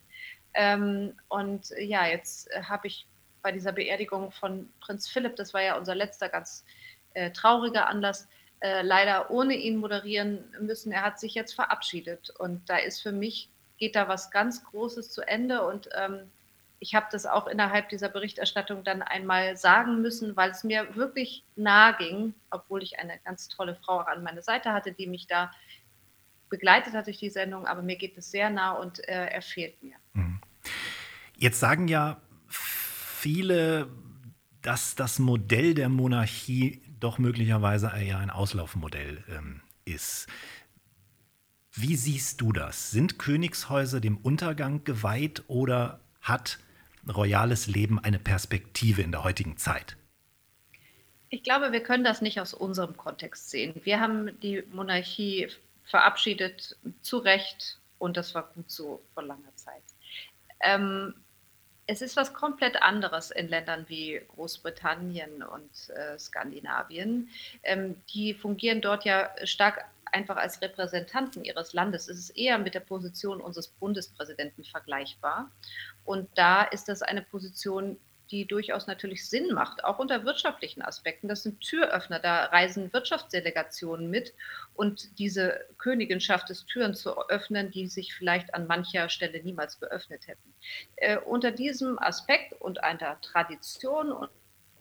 Ähm, und ja, jetzt habe ich bei dieser Beerdigung von Prinz Philipp, das war ja unser letzter ganz äh, trauriger Anlass, äh, leider ohne ihn moderieren müssen. Er hat sich jetzt verabschiedet und da ist für mich, geht da was ganz Großes zu Ende und ähm, ich habe das auch innerhalb dieser Berichterstattung dann einmal sagen müssen, weil es mir wirklich nahe ging, obwohl ich eine ganz tolle Frau an meiner Seite hatte, die mich da begleitet hat durch die Sendung, aber mir geht es sehr nah und äh, er fehlt mir. Mhm. Jetzt sagen ja viele, dass das Modell der Monarchie doch möglicherweise eher ein Auslaufmodell ähm, ist. Wie siehst du das? Sind Königshäuser dem Untergang geweiht oder hat royales Leben eine Perspektive in der heutigen Zeit? Ich glaube, wir können das nicht aus unserem Kontext sehen. Wir haben die Monarchie verabschiedet, zu Recht, und das war gut so vor langer Zeit. Ähm, es ist was komplett anderes in Ländern wie Großbritannien und äh, Skandinavien. Ähm, die fungieren dort ja stark einfach als Repräsentanten ihres Landes. Es ist eher mit der Position unseres Bundespräsidenten vergleichbar. Und da ist das eine Position, die durchaus natürlich Sinn macht, auch unter wirtschaftlichen Aspekten. Das sind Türöffner, da reisen Wirtschaftsdelegationen mit und diese Königin schafft es, Türen zu öffnen, die sich vielleicht an mancher Stelle niemals geöffnet hätten. Äh, unter diesem Aspekt und einer Tradition und,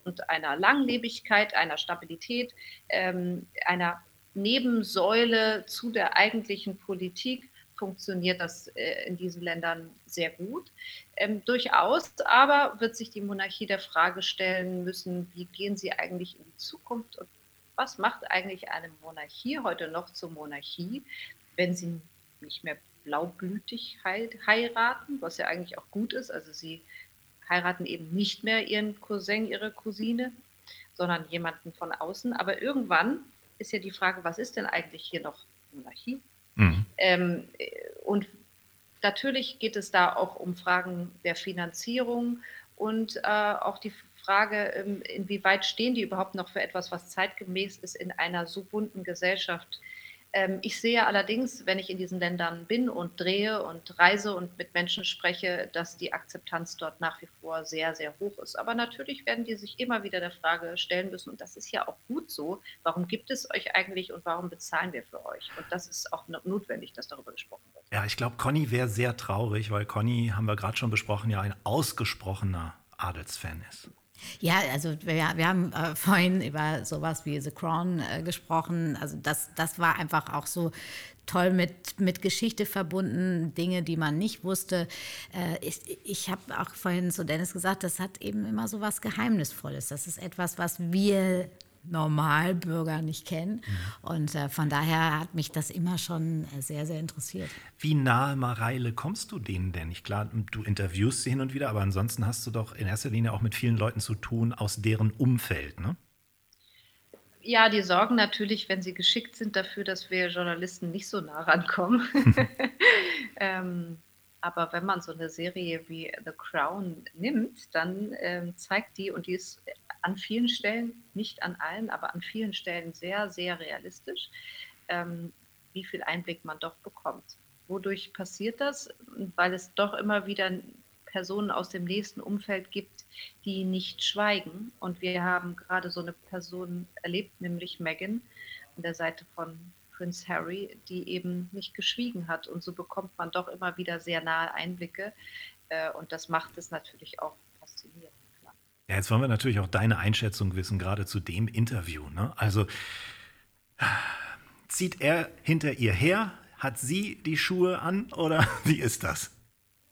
und einer Langlebigkeit, einer Stabilität, ähm, einer Nebensäule zu der eigentlichen Politik funktioniert das äh, in diesen Ländern sehr gut. Ähm, durchaus aber wird sich die Monarchie der Frage stellen müssen, wie gehen sie eigentlich in die Zukunft und was macht eigentlich eine Monarchie heute noch zur Monarchie, wenn sie nicht mehr blaublütig heiraten, was ja eigentlich auch gut ist. Also sie heiraten eben nicht mehr ihren Cousin, ihre Cousine, sondern jemanden von außen. Aber irgendwann ist ja die Frage, was ist denn eigentlich hier noch Monarchie? Mhm. Ähm, und natürlich geht es da auch um Fragen der Finanzierung und äh, auch die Frage, ähm, inwieweit stehen die überhaupt noch für etwas, was zeitgemäß ist in einer so bunten Gesellschaft ich sehe allerdings, wenn ich in diesen Ländern bin und drehe und reise und mit Menschen spreche, dass die Akzeptanz dort nach wie vor sehr, sehr hoch ist. Aber natürlich werden die sich immer wieder der Frage stellen müssen, und das ist ja auch gut so, warum gibt es euch eigentlich und warum bezahlen wir für euch? Und das ist auch notwendig, dass darüber gesprochen wird. Ja, ich glaube, Conny wäre sehr traurig, weil Conny, haben wir gerade schon besprochen, ja ein ausgesprochener Adelsfan ist. Ja, also wir, wir haben äh, vorhin über sowas wie The Crown äh, gesprochen. Also das, das war einfach auch so toll mit, mit Geschichte verbunden, Dinge, die man nicht wusste. Äh, ich ich habe auch vorhin zu Dennis gesagt, das hat eben immer so was Geheimnisvolles. Das ist etwas, was wir Normalbürger nicht kennen. Mhm. Und äh, von daher hat mich das immer schon äh, sehr, sehr interessiert. Wie nahe Mareile kommst du denen denn? Ich klar, du interviewst sie hin und wieder, aber ansonsten hast du doch in erster Linie auch mit vielen Leuten zu tun aus deren Umfeld, ne? Ja, die sorgen natürlich, wenn sie geschickt sind, dafür, dass wir Journalisten nicht so nah rankommen. ähm, aber wenn man so eine Serie wie The Crown nimmt, dann ähm, zeigt die, und die ist an vielen Stellen, nicht an allen, aber an vielen Stellen sehr, sehr realistisch, ähm, wie viel Einblick man doch bekommt. Wodurch passiert das? Weil es doch immer wieder Personen aus dem nächsten Umfeld gibt, die nicht schweigen. Und wir haben gerade so eine Person erlebt, nämlich Meghan an der Seite von Prince Harry, die eben nicht geschwiegen hat. Und so bekommt man doch immer wieder sehr nahe Einblicke. Äh, und das macht es natürlich auch faszinierend. Ja, jetzt wollen wir natürlich auch deine Einschätzung wissen, gerade zu dem Interview. Ne? Also zieht er hinter ihr her? Hat sie die Schuhe an oder wie ist das?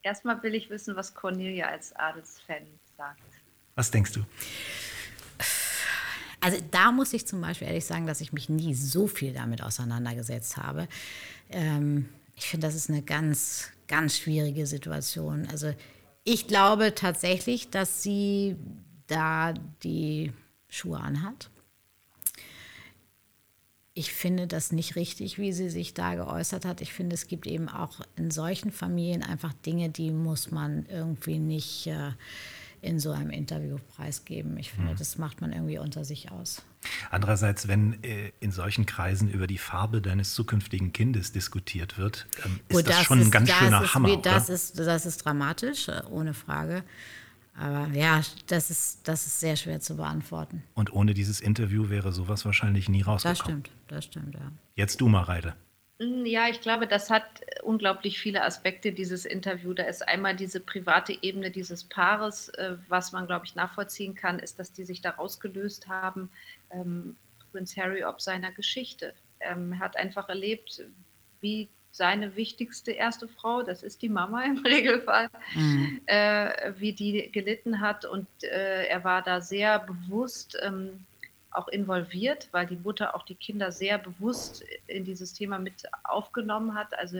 Erstmal will ich wissen, was Cornelia als Adelsfan sagt. Was denkst du? Also da muss ich zum Beispiel ehrlich sagen, dass ich mich nie so viel damit auseinandergesetzt habe. Ähm, ich finde, das ist eine ganz, ganz schwierige Situation. Also ich glaube tatsächlich, dass sie da die Schuhe anhat. Ich finde das nicht richtig, wie sie sich da geäußert hat. Ich finde, es gibt eben auch in solchen Familien einfach Dinge, die muss man irgendwie nicht äh, in so einem Interview preisgeben. Ich finde, mhm. das macht man irgendwie unter sich aus. Andererseits, wenn äh, in solchen Kreisen über die Farbe deines zukünftigen Kindes diskutiert wird, ähm, ist Gut, das, das, schon ist, ein ganz schöner ist, Hammer. Das ist, das ist dramatisch, äh, ohne Frage. Aber ja, das ist, das ist sehr schwer zu beantworten. Und ohne dieses Interview wäre sowas wahrscheinlich nie rausgekommen. Das stimmt, das stimmt, ja. Jetzt du, Mareide. Hm, ja, ich glaube, das hat unglaublich viele Aspekte, dieses Interview. Da ist einmal diese private Ebene dieses Paares, äh, was man, glaube ich, nachvollziehen kann, ist, dass die sich da rausgelöst haben, ähm, Prince Harry, ob seiner Geschichte. Ähm, er hat einfach erlebt, wie seine wichtigste erste Frau, das ist die Mama im Regelfall, mhm. äh, wie die gelitten hat. Und äh, er war da sehr bewusst ähm, auch involviert, weil die Mutter auch die Kinder sehr bewusst in dieses Thema mit aufgenommen hat. Also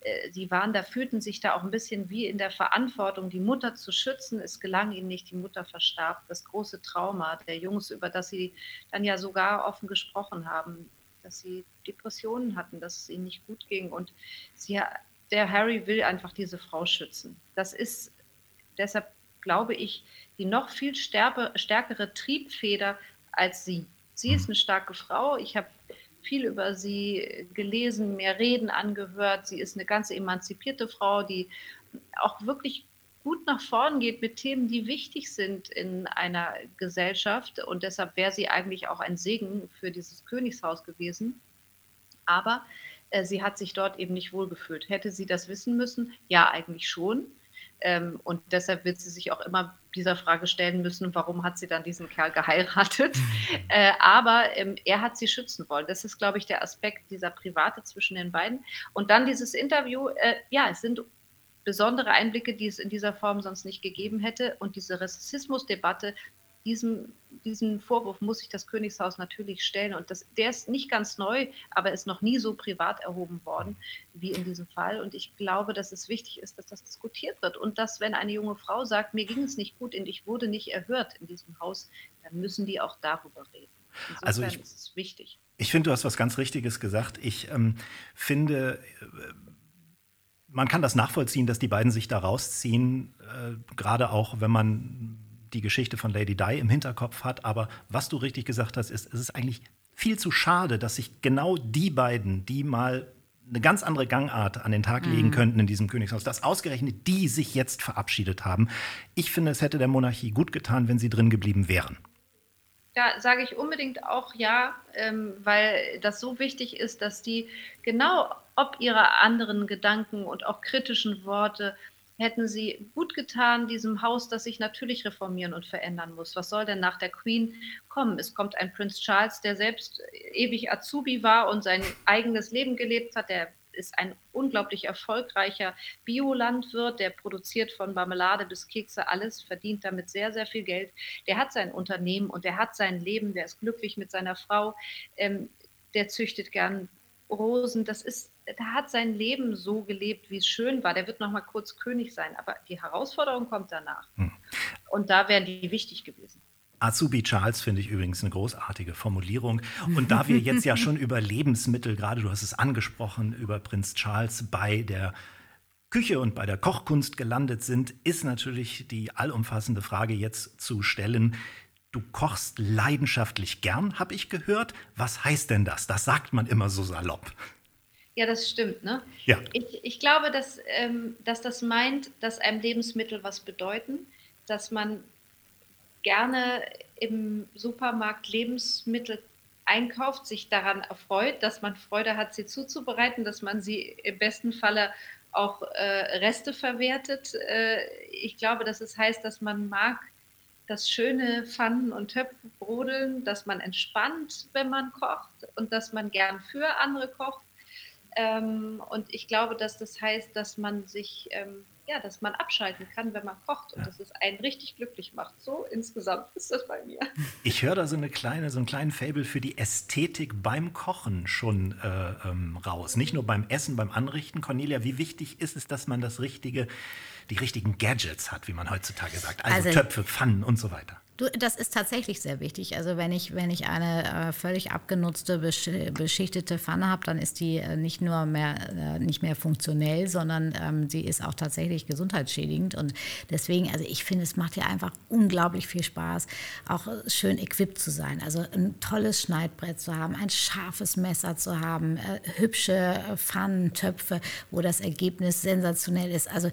äh, sie waren da, fühlten sich da auch ein bisschen wie in der Verantwortung, die Mutter zu schützen. Es gelang ihnen nicht, die Mutter verstarb. Das große Trauma der Jungs, über das sie dann ja sogar offen gesprochen haben dass sie Depressionen hatten, dass es ihnen nicht gut ging. Und sie, der Harry will einfach diese Frau schützen. Das ist deshalb, glaube ich, die noch viel stärke, stärkere Triebfeder als sie. Sie ist eine starke Frau. Ich habe viel über sie gelesen, mehr Reden angehört. Sie ist eine ganz emanzipierte Frau, die auch wirklich gut nach vorn geht mit Themen, die wichtig sind in einer Gesellschaft. Und deshalb wäre sie eigentlich auch ein Segen für dieses Königshaus gewesen. Aber äh, sie hat sich dort eben nicht wohlgefühlt. Hätte sie das wissen müssen? Ja, eigentlich schon. Ähm, und deshalb wird sie sich auch immer dieser Frage stellen müssen, warum hat sie dann diesen Kerl geheiratet? äh, aber ähm, er hat sie schützen wollen. Das ist, glaube ich, der Aspekt dieser Private zwischen den beiden. Und dann dieses Interview, äh, ja, es sind besondere Einblicke, die es in dieser Form sonst nicht gegeben hätte. Und diese Rassismusdebatte, diesem, diesen Vorwurf muss sich das Königshaus natürlich stellen. Und das, der ist nicht ganz neu, aber ist noch nie so privat erhoben worden wie in diesem Fall. Und ich glaube, dass es wichtig ist, dass das diskutiert wird. Und dass, wenn eine junge Frau sagt, mir ging es nicht gut und ich wurde nicht erhört in diesem Haus, dann müssen die auch darüber reden. Insofern also ich, ist es wichtig. Ich finde, du hast was ganz Richtiges gesagt. Ich ähm, finde, äh, man kann das nachvollziehen, dass die beiden sich da rausziehen, äh, gerade auch wenn man die Geschichte von Lady Di im Hinterkopf hat. Aber was du richtig gesagt hast, ist, es ist eigentlich viel zu schade, dass sich genau die beiden, die mal eine ganz andere Gangart an den Tag legen mhm. könnten in diesem Königshaus, dass ausgerechnet die sich jetzt verabschiedet haben. Ich finde, es hätte der Monarchie gut getan, wenn sie drin geblieben wären. Da sage ich unbedingt auch ja, ähm, weil das so wichtig ist, dass die genau ob ihrer anderen Gedanken und auch kritischen Worte hätten sie gut getan, diesem Haus, das sich natürlich reformieren und verändern muss. Was soll denn nach der Queen kommen? Es kommt ein Prinz Charles, der selbst ewig Azubi war und sein eigenes Leben gelebt hat. Der ist ein unglaublich erfolgreicher Biolandwirt, der produziert von Marmelade bis Kekse alles, verdient damit sehr, sehr viel Geld. Der hat sein Unternehmen und der hat sein Leben, der ist glücklich mit seiner Frau, ähm, der züchtet gern Rosen. Das ist, der hat sein Leben so gelebt, wie es schön war. Der wird noch mal kurz König sein, aber die Herausforderung kommt danach. Hm. Und da wären die wichtig gewesen. Azubi Charles finde ich übrigens eine großartige Formulierung. Und da wir jetzt ja schon über Lebensmittel, gerade du hast es angesprochen, über Prinz Charles bei der Küche und bei der Kochkunst gelandet sind, ist natürlich die allumfassende Frage jetzt zu stellen. Du kochst leidenschaftlich gern, habe ich gehört. Was heißt denn das? Das sagt man immer so salopp. Ja, das stimmt. Ne? Ja. Ich, ich glaube, dass, ähm, dass das meint, dass einem Lebensmittel was bedeuten, dass man gerne im Supermarkt Lebensmittel einkauft, sich daran erfreut, dass man Freude hat, sie zuzubereiten, dass man sie im besten Falle auch äh, Reste verwertet. Äh, ich glaube, dass es heißt, dass man mag das schöne Pfannen und Töpfe brodeln, dass man entspannt, wenn man kocht und dass man gern für andere kocht. Ähm, und ich glaube, dass das heißt, dass man sich ähm, ja, dass man abschalten kann, wenn man kocht und dass es einen richtig glücklich macht. So insgesamt ist das bei mir. Ich höre da so eine kleine, so einen kleinen Fable für die Ästhetik beim Kochen schon äh, ähm, raus. Nicht nur beim Essen, beim Anrichten. Cornelia, wie wichtig ist es, dass man das richtige, die richtigen Gadgets hat, wie man heutzutage sagt? Also, also Töpfe, Pfannen und so weiter. Du, das ist tatsächlich sehr wichtig. Also wenn ich, wenn ich eine äh, völlig abgenutzte, besch beschichtete Pfanne habe, dann ist die äh, nicht nur mehr, äh, nicht mehr funktionell, sondern ähm, sie ist auch tatsächlich gesundheitsschädigend. Und deswegen, also ich finde, es macht ja einfach unglaublich viel Spaß, auch schön equipped zu sein. Also ein tolles Schneidbrett zu haben, ein scharfes Messer zu haben, äh, hübsche Pfannen, Töpfe, wo das Ergebnis sensationell ist. Also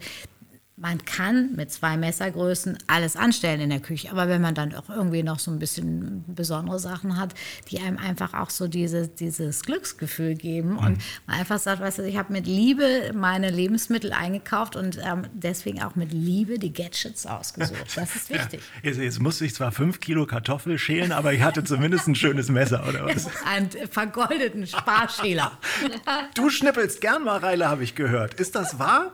man kann mit zwei Messergrößen alles anstellen in der Küche, aber wenn man dann auch irgendwie noch so ein bisschen besondere Sachen hat, die einem einfach auch so diese, dieses Glücksgefühl geben und man einfach sagt, weißt du, ich habe mit Liebe meine Lebensmittel eingekauft und ähm, deswegen auch mit Liebe die Gadgets ausgesucht. Das ist wichtig. Ja, jetzt, jetzt, musste ich zwar fünf Kilo Kartoffel schälen, aber ich hatte zumindest ein schönes Messer, oder was? Einen vergoldeten Sparschäler. Du schnippelst gern mal, Reile, habe ich gehört. Ist das wahr?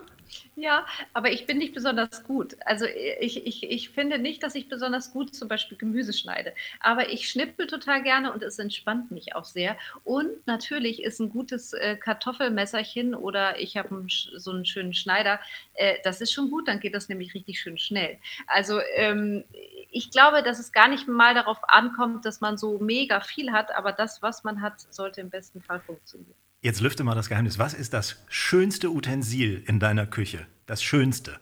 Ja, aber ich bin nicht besonders gut. Also ich, ich, ich finde nicht, dass ich besonders gut zum Beispiel Gemüse schneide. Aber ich schnippel total gerne und es entspannt mich auch sehr. Und natürlich ist ein gutes äh, Kartoffelmesserchen oder ich habe so einen schönen Schneider, äh, das ist schon gut, dann geht das nämlich richtig schön schnell. Also ähm, ich glaube, dass es gar nicht mal darauf ankommt, dass man so mega viel hat, aber das, was man hat, sollte im besten Fall funktionieren. Jetzt lüfte mal das Geheimnis. Was ist das schönste Utensil in deiner Küche? Das schönste?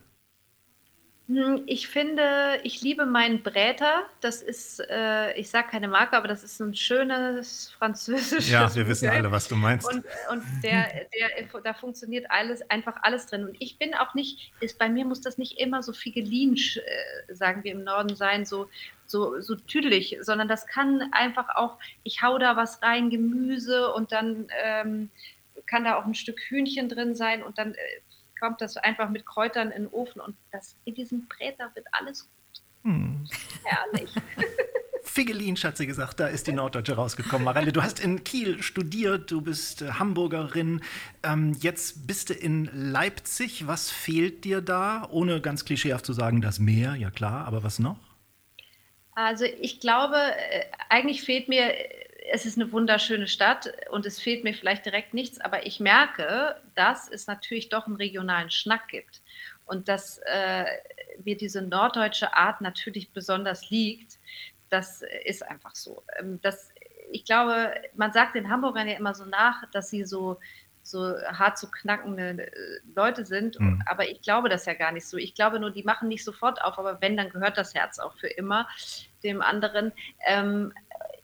Hm, ich finde, ich liebe meinen Bräter. Das ist, äh, ich sage keine Marke, aber das ist ein schönes französisches. Ja, wir wissen alle, was du meinst. Und, und der, der, da funktioniert alles, einfach alles drin. Und ich bin auch nicht, ist, bei mir muss das nicht immer so figelin, äh, sagen wir im Norden sein, so, so, so tüdelig, sondern das kann einfach auch, ich hau da was rein, Gemüse und dann ähm, kann da auch ein Stück Hühnchen drin sein und dann äh, kommt das einfach mit Kräutern in den Ofen und das, in diesem Bräter wird alles gut. Hm. Herrlich. Figelin, hat sie gesagt, da ist die Norddeutsche rausgekommen. Marelle, du hast in Kiel studiert, du bist äh, Hamburgerin. Ähm, jetzt bist du in Leipzig. Was fehlt dir da? Ohne ganz klischeehaft zu sagen, das Meer, ja klar, aber was noch? Also ich glaube, äh, eigentlich fehlt mir es ist eine wunderschöne Stadt und es fehlt mir vielleicht direkt nichts, aber ich merke, dass es natürlich doch einen regionalen Schnack gibt und dass äh, mir diese norddeutsche Art natürlich besonders liegt. Das ist einfach so. Ähm, das, ich glaube, man sagt den Hamburgern ja immer so nach, dass sie so so hart zu knackende äh, Leute sind. Mhm. Aber ich glaube das ja gar nicht so. Ich glaube nur, die machen nicht sofort auf, aber wenn, dann gehört das Herz auch für immer dem anderen. Ähm,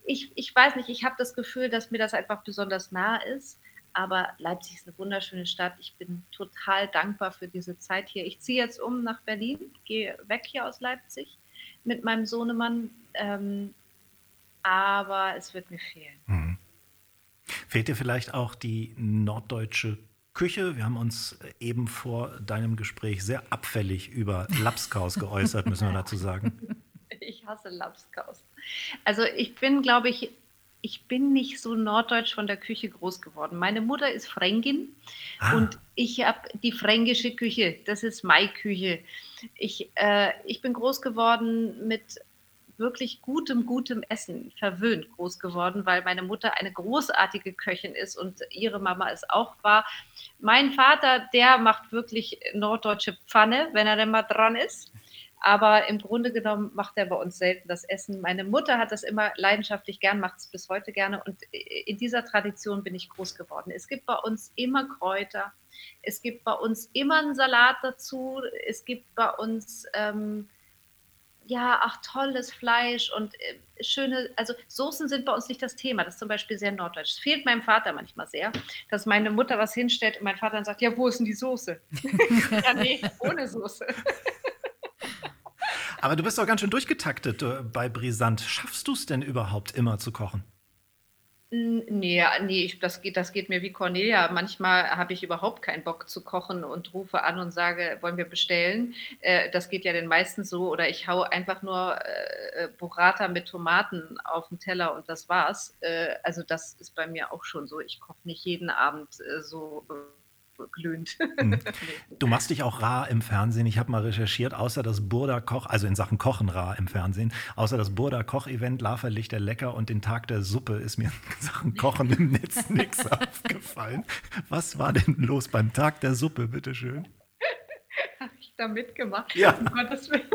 ich, ich weiß nicht, ich habe das Gefühl, dass mir das einfach besonders nah ist. Aber Leipzig ist eine wunderschöne Stadt. Ich bin total dankbar für diese Zeit hier. Ich ziehe jetzt um nach Berlin, gehe weg hier aus Leipzig mit meinem Sohnemann. Ähm, aber es wird mir fehlen. Mhm. Fehlt dir vielleicht auch die norddeutsche Küche? Wir haben uns eben vor deinem Gespräch sehr abfällig über Lapskaus geäußert, müssen wir dazu sagen. Ich hasse Lapskaus. Also ich bin, glaube ich, ich bin nicht so norddeutsch von der Küche groß geworden. Meine Mutter ist Fränkin ah. und ich habe die fränkische Küche. Das ist meine Küche. Ich, äh, ich bin groß geworden mit wirklich gutem, gutem Essen, verwöhnt groß geworden, weil meine Mutter eine großartige Köchin ist und ihre Mama es auch war. Mein Vater, der macht wirklich norddeutsche Pfanne, wenn er denn mal dran ist. Aber im Grunde genommen macht er bei uns selten das Essen. Meine Mutter hat das immer leidenschaftlich gern, macht es bis heute gerne. Und in dieser Tradition bin ich groß geworden. Es gibt bei uns immer Kräuter. Es gibt bei uns immer einen Salat dazu. Es gibt bei uns, ähm, ja, ach, tolles Fleisch und äh, schöne, also Soßen sind bei uns nicht das Thema. Das ist zum Beispiel sehr norddeutsch. Es fehlt meinem Vater manchmal sehr, dass meine Mutter was hinstellt und mein Vater dann sagt, ja, wo ist denn die Soße? ja, nee, ohne Soße. Aber du bist doch ganz schön durchgetaktet äh, bei Brisant. Schaffst du es denn überhaupt immer zu kochen? Nee, nee das, geht, das geht mir wie Cornelia. Manchmal habe ich überhaupt keinen Bock zu kochen und rufe an und sage, wollen wir bestellen? Äh, das geht ja den meisten so. Oder ich haue einfach nur äh, Burrata mit Tomaten auf den Teller und das war's. Äh, also das ist bei mir auch schon so. Ich koche nicht jeden Abend äh, so glühend. Hm. Du machst dich auch rar im Fernsehen. Ich habe mal recherchiert, außer das Burda Koch, also in Sachen Kochen rar im Fernsehen, außer das Burda Koch-Event, Laferlichter Lecker und den Tag der Suppe ist mir in Sachen Kochen im Netz nichts aufgefallen. Was war denn los beim Tag der Suppe, bitteschön? Habe ich da mitgemacht? Ja. Um Gottes Willen.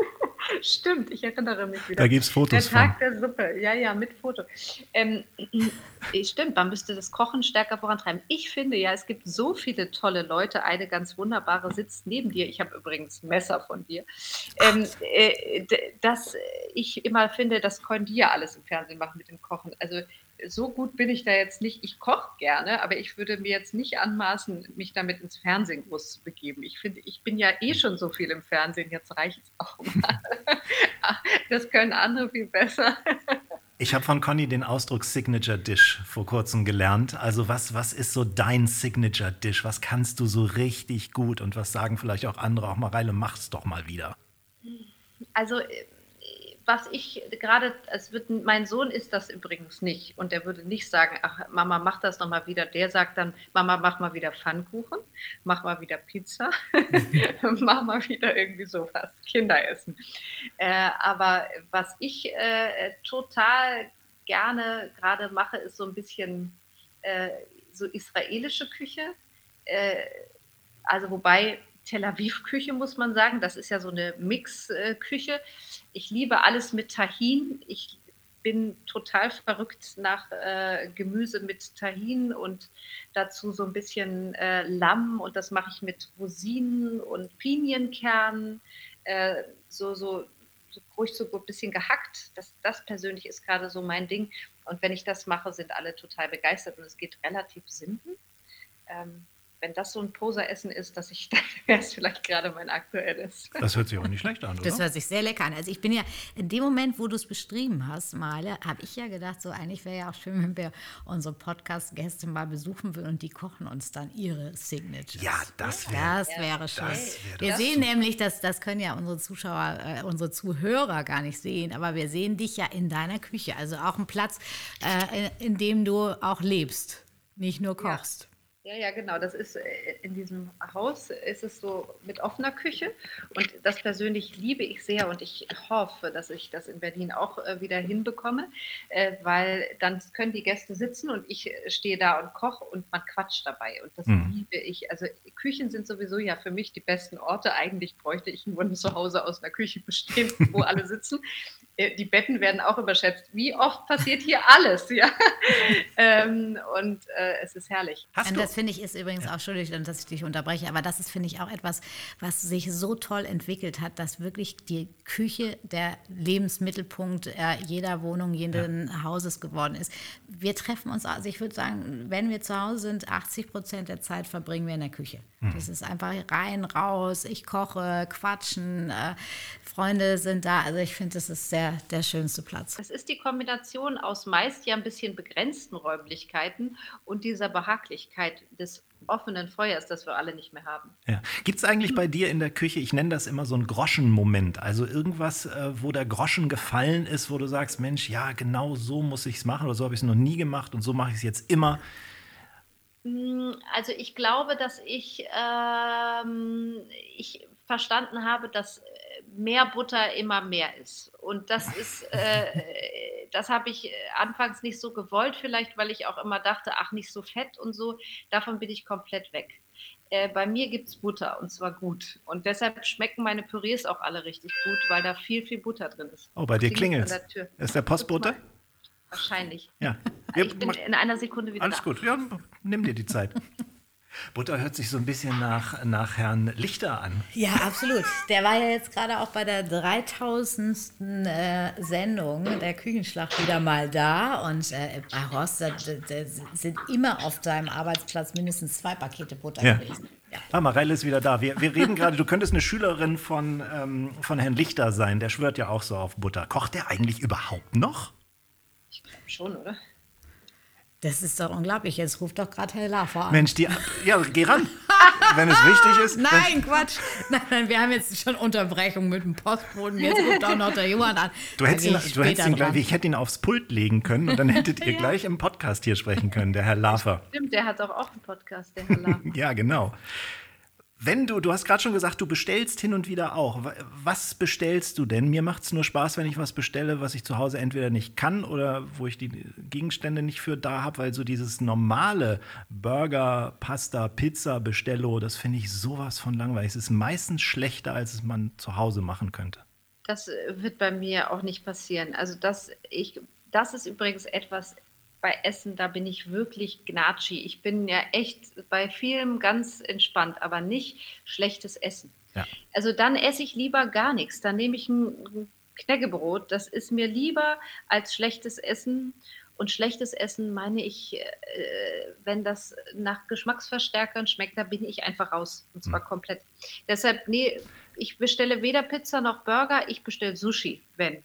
Stimmt, ich erinnere mich wieder. Da gibt es Fotos Der Tag von. der Suppe, ja, ja, mit Foto. Ähm, stimmt, man müsste das Kochen stärker vorantreiben. Ich finde ja, es gibt so viele tolle Leute. Eine ganz wunderbare sitzt neben dir. Ich habe übrigens ein Messer von dir. Ähm, äh, dass ich immer finde, das können die ja alles im Fernsehen machen mit dem Kochen. Also so gut bin ich da jetzt nicht. Ich koche gerne, aber ich würde mir jetzt nicht anmaßen, mich damit ins Fernsehen groß zu begeben. Ich finde, ich bin ja eh schon so viel im Fernsehen. Jetzt reicht es auch mal. Das können andere viel besser. Ich habe von Conny den Ausdruck Signature Dish vor kurzem gelernt. Also was, was ist so dein Signature Dish? Was kannst du so richtig gut und was sagen vielleicht auch andere? Auch Mareile, mach's doch mal wieder. Also, äh, was ich gerade, es wird, mein Sohn ist das übrigens nicht. Und der würde nicht sagen, ach, Mama, mach das nochmal wieder. Der sagt dann, Mama, mach mal wieder Pfannkuchen, mach mal wieder Pizza, mach mal wieder irgendwie sowas, Kinderessen. Äh, aber was ich äh, total gerne gerade mache, ist so ein bisschen äh, so israelische Küche. Äh, also wobei Tel Aviv-Küche muss man sagen, das ist ja so eine Mix-Küche. Ich liebe alles mit Tahin. Ich bin total verrückt nach äh, Gemüse mit Tahin und dazu so ein bisschen äh, Lamm und das mache ich mit Rosinen und Pinienkernen, äh, so, so, so ruhig so ein bisschen gehackt. Das, das persönlich ist gerade so mein Ding. Und wenn ich das mache, sind alle total begeistert und es geht relativ simpel. Ähm, wenn das so ein Poseressen ist, dass ich, dann wäre es vielleicht gerade mein aktuelles. Das hört sich auch nicht schlecht an, Das oder? hört sich sehr lecker an. Also ich bin ja, in dem Moment, wo du es beschrieben hast, Male, habe ich ja gedacht, so eigentlich wäre ja auch schön, wenn wir unsere Podcast-Gäste mal besuchen würden und die kochen uns dann ihre Signatures. Ja, das wäre. Das wäre schön. Das wäre wir doch sehen super. nämlich, dass das können ja unsere Zuschauer, äh, unsere Zuhörer gar nicht sehen, aber wir sehen dich ja in deiner Küche, also auch ein Platz, äh, in, in dem du auch lebst, nicht nur kochst. Ja, ja, genau. Das ist äh, in diesem Haus ist es so mit offener Küche und das persönlich liebe ich sehr und ich hoffe, dass ich das in Berlin auch äh, wieder hinbekomme, äh, weil dann können die Gäste sitzen und ich stehe da und koche und man quatscht dabei und das Mhm. liebe ich. Also Küchen sind sowieso ja für mich die besten Orte. Eigentlich bräuchte ich nur ein Zuhause aus einer Küche bestehen, wo alle sitzen. Äh, Die Betten werden auch überschätzt. Wie oft passiert hier alles, ja? ähm, und äh, es ist herrlich. Hast Und das finde ich ist übrigens auch, Entschuldigung, dass ich dich unterbreche, aber das ist, finde ich, auch etwas, was sich so toll entwickelt hat, dass wirklich die Küche der Lebensmittelpunkt äh, jeder Wohnung, jeden Hauses geworden ist. Wir treffen uns, also ich würde sagen, wenn wir zu Hause sind, 80 Prozent der Zeit verbringen wir in der Küche. Das ist einfach rein, raus, ich koche, quatschen, äh, Freunde sind da. Also ich finde, das ist der, der schönste Platz. Es ist die Kombination aus meist ja ein bisschen begrenzten Räumlichkeiten und dieser Behaglichkeit des offenen Feuers, das wir alle nicht mehr haben. ja. Gibt es eigentlich bei dir in der Küche, ich nenne das immer so einen Groschenmoment, also irgendwas, äh, wo der Groschen gefallen ist, wo du sagst, Mensch, ja, genau so muss ich es machen oder so habe ich es noch nie gemacht und so mache ich es jetzt immer. Also ich glaube, dass ich, ähm, ich verstanden habe, dass mehr Butter immer mehr ist. Und das ist, äh, das habe ich anfangs nicht so gewollt, vielleicht weil ich auch immer dachte, ach, nicht so fett und so. Davon bin ich komplett weg. Äh, bei mir gibt es Butter und zwar gut. Und deshalb schmecken meine Pürees auch alle richtig gut, weil da viel, viel Butter drin ist. Oh, bei dir Klingelt der Tür. Ist der Postbote? Wahrscheinlich. Ja. Ich bin in einer Sekunde wieder Alles da. gut, ja, nimm dir die Zeit. Butter hört sich so ein bisschen nach, nach Herrn Lichter an. Ja, absolut. Der war ja jetzt gerade auch bei der 3000. Äh, Sendung der Küchenschlacht wieder mal da. Und äh, bei Horst da, da, da sind immer auf seinem Arbeitsplatz mindestens zwei Pakete Butter Ja. gewesen. Ja. Ah, Mareile ist wieder da. Wir, wir reden gerade, du könntest eine Schülerin von, ähm, von Herrn Lichter sein. Der schwört ja auch so auf Butter. Kocht der eigentlich überhaupt noch? Ich glaube schon, oder? Das ist doch unglaublich. Jetzt ruft doch gerade Herr Laffer an. Mensch, die, ja, geh ran, wenn es wichtig ist. Nein, Quatsch. Nein, nein, wir haben jetzt schon Unterbrechung mit dem Postboten. Jetzt ruft auch noch der Johann an. Du hättest, ihn, du hättest ihn gleich, ich hätte ihn aufs Pult legen können und dann hättet ihr gleich im Podcast hier sprechen können, der Herr Lafer. Stimmt, der hat doch auch einen Podcast, der Herr Lahm. Ja, genau. Wenn du, du hast gerade schon gesagt, du bestellst hin und wieder auch. Wa- Was bestellst du denn? Mir macht es nur Spaß, wenn ich was bestelle, was ich zu Hause entweder nicht kann oder wo ich die Gegenstände nicht für da habe, weil so dieses normale Burger, Pasta, Pizza, Bestello, das finde ich sowas von langweilig. Es ist meistens schlechter, als es man zu Hause machen könnte. Das äh, wird bei mir auch nicht passieren. Also das, ich, das ist übrigens etwas bei Essen, da bin ich wirklich gnatschi. Ich bin ja echt bei vielem ganz entspannt, aber nicht schlechtes Essen. Ja. Also dann esse ich lieber gar nichts. Dann nehme ich ein Knäckebrot. Das ist mir lieber als schlechtes Essen. Und schlechtes Essen meine ich, äh, wenn das nach Geschmacksverstärkern schmeckt, da bin ich einfach raus. Und zwar komplett. Deshalb, nee, ich bestelle weder Pizza noch Burger, ich bestelle Sushi, wenn.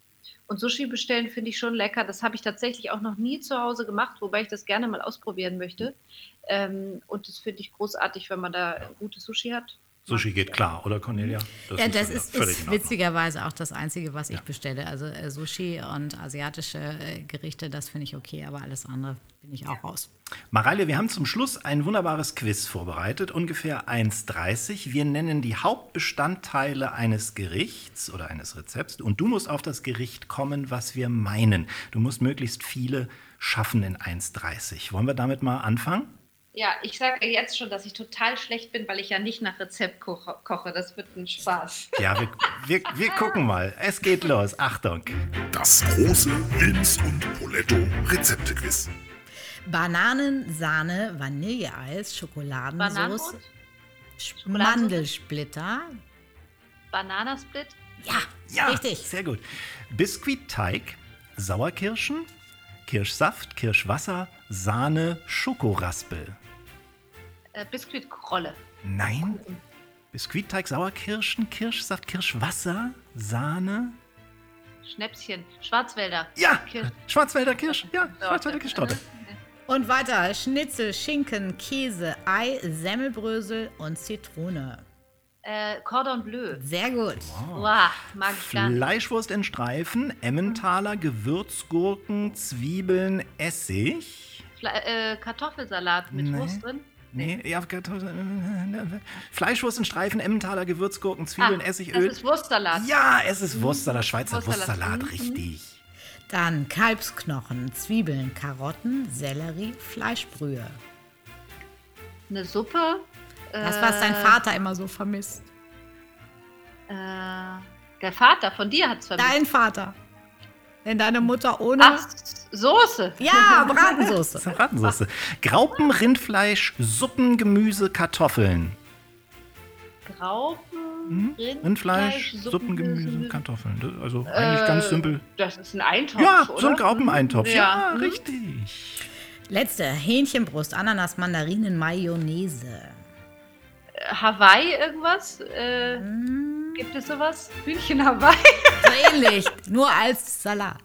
Und Sushi bestellen finde ich schon lecker. Das habe ich tatsächlich auch noch nie zu Hause gemacht, wobei ich das gerne mal ausprobieren möchte. Ähm, und das finde ich großartig, wenn man da gutes Sushi hat. Sushi geht klar, oder Cornelia? Ja, das sogar ist, völlig ist Ordnung. witzigerweise auch das Einzige, was ich bestelle. Also äh, Sushi und asiatische äh, Gerichte, das finde ich okay, aber alles andere bin ich auch raus. Mareile, wir haben zum Schluss ein wunderbares Quiz vorbereitet, ungefähr 1,30. Wir nennen die Hauptbestandteile eines Gerichts oder eines Rezepts und du musst auf das Gericht kommen, was wir meinen. Du musst möglichst viele schaffen in 1,30. Wollen wir damit mal anfangen? Ja, ich sage jetzt schon, dass ich total schlecht bin, weil ich ja nicht nach Rezept koche. koche. Das wird ein Spaß. Ja, wir, wir, wir gucken mal. Es geht los. Achtung. Das große Linz und Poletto Rezeptequiz. Bananen, Sahne, Vanilleeis, Schokoladensauce? Mandelsplitter. Bananasplit? Ja, Ja, richtig. sehr gut. Biskuitteig, Sauerkirschen, Kirschsaft, Kirschwasser, Sahne, Schokoraspel. Äh, Biskuitkrolle. Nein. Biskuitteig, Sauerkirschen, Kirschsaft, Kirschwasser, Sahne. Schnäpschen. Schwarzwälder. Ja, Kirsch- Schwarzwälder Kirsch. Ja, Schwarzwälder Kirschtorte. Und weiter, Schnitzel, Schinken, Käse, Ei, Semmelbrösel und Zitrone. Äh, Cordon Bleu. Sehr gut. Wow, mag ich gar nicht. Fleischwurst in Streifen, Emmentaler, Gewürzgurken, Zwiebeln, Essig. Fle äh, Kartoffelsalat mit Nee. Wurst drin. Nee, ja, Fleischwurst in Streifen, Emmentaler, Gewürzgurken, Zwiebeln, Ah, Essig, das Öl. ist Wurstsalat. Ja, es ist Wurstsalat, Schweizer Wurstsalat. Wurstsalat, Mhm. richtig. Dann Kalbsknochen, Zwiebeln, Karotten, Sellerie, Fleischbrühe. Eine Suppe. Das, was dein äh, Vater immer so vermisst. Äh, der Vater von dir hat es vermisst. Dein Vater. Wenn deine Mutter ohne. Ach, Soße. Ja, Bratensoße. Bratensoße. Graupen, Rindfleisch, Suppen, Gemüse, Kartoffeln. Graupen, Rindfleisch, Suppen, Gemüse, Kartoffeln. Also eigentlich ganz simpel. Das ist ein Eintopf, Ja, oder? so ein Graupeneintopf. Ja, Ja. Mhm. richtig. Letzte, Hähnchenbrust, Ananas, Mandarinen, Mayonnaise. Äh, Hawaii irgendwas? Äh, Hm. Gibt es sowas? Hühnchen Hawaii? Ähnlich, nur als Salat.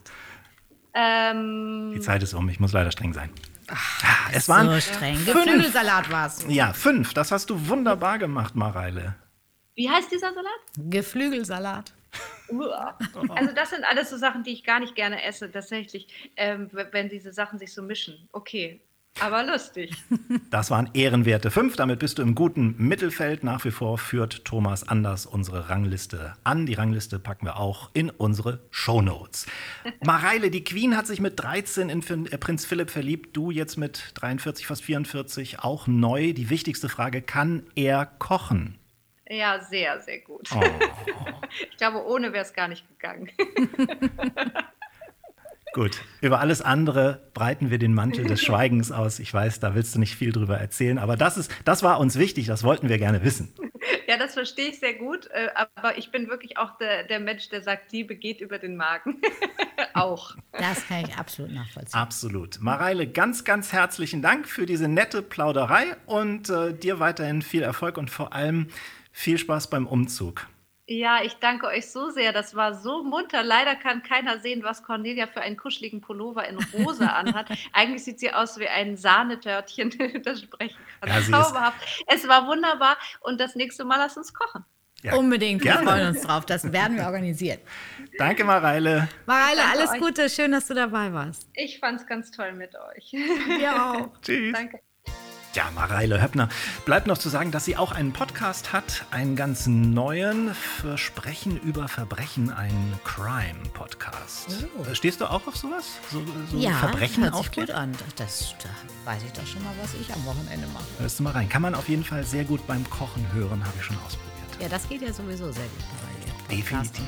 ähm, Die Zeit ist um. Ich muss leider streng sein. Ah, es waren So streng. Geflügelsalat war's. Ja, fünf. Das hast du wunderbar gemacht, Mareile. wie heißt dieser Salat? Geflügelsalat. Uah. Also das sind alles so Sachen, die ich gar nicht gerne esse, tatsächlich, ähm, wenn diese Sachen sich so mischen. Okay, aber lustig. Das waren ehrenwerte fünf. Damit bist du im guten Mittelfeld. Nach wie vor führt Thomas Anders unsere Rangliste an. Die Rangliste packen wir auch in unsere Shownotes. Mareile, die Queen hat sich mit 13 in äh, Prinz Philipp verliebt. Du jetzt mit 43, fast 44, auch neu. Die wichtigste Frage, kann er kochen? Ja, sehr, sehr gut. Oh. Ich glaube, ohne wäre es gar nicht gegangen. Gut, über alles andere breiten wir den Mantel des Schweigens aus. Ich weiß, da willst du nicht viel drüber erzählen, aber das, ist, das war uns wichtig, das wollten wir gerne wissen. Ja, das verstehe ich sehr gut, äh, aber ich bin wirklich auch der, der Mensch, der sagt, Liebe geht über den Magen. auch. Das kann ich absolut nachvollziehen. Absolut. Mareile, ganz, ganz herzlichen Dank für diese nette Plauderei und äh, dir weiterhin viel Erfolg und vor allem viel Spaß beim Umzug. Ja, ich danke euch so sehr. Das war so munter. Leider kann keiner sehen, was Cornelia für einen kuscheligen Pullover in rosa anhat. Eigentlich sieht sie aus wie ein Sahnetörtchen, das sprechen kann. Ja, Zauberhaft. Es war wunderbar und das nächste Mal lass uns kochen. Ja, Unbedingt, wir gerne. freuen uns drauf. Das werden wir organisieren. Danke, Mareile. Mareile, Danke alles euch. Gute. Schön, dass du dabei warst. Ich fand's ganz toll mit euch. Wir auch. Tschüss. Danke. Ja, Mareile Höppner. Bleibt noch zu sagen, dass sie auch einen Podcast hat, einen ganz neuen Versprechen über Verbrechen, einen Crime-Podcast. Oh. Äh, Stehst du auch auf sowas? So, so Ja, Verbrechen hört sich gut an. Das, da weiß ich doch schon mal, was ich am Wochenende mache. Hörst du mal rein. Kann man auf jeden Fall sehr gut beim Kochen hören, habe ich schon ausprobiert. Ja, das geht ja sowieso sehr gut bei dir. Definitiv.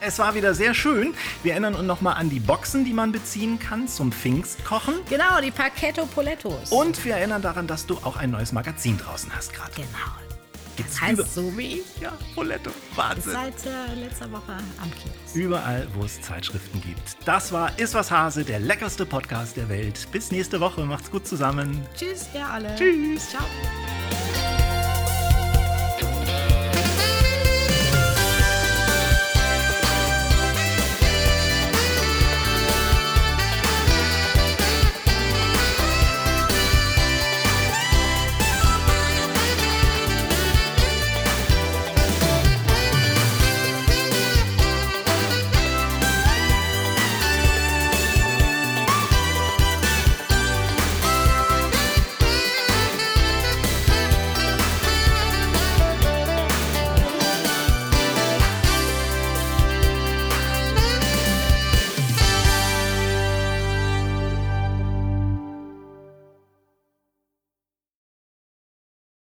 Es war wieder sehr schön. Wir erinnern uns nochmal an die Boxen, die man beziehen kann zum Pfingstkochen. Genau, die Parketto Polettos. Und wir erinnern daran, dass du auch ein neues Magazin draußen hast gerade. Genau. Gibt's heißt über- so wie ich. Ja, Poletto. Wahnsinn. seit äh, letzter Woche am Kiosk. Überall, wo es Zeitschriften gibt. Das war Is was Hase, der leckerste Podcast der Welt. Bis nächste Woche. Macht's gut zusammen. Tschüss, ihr alle. Tschüss. Ciao.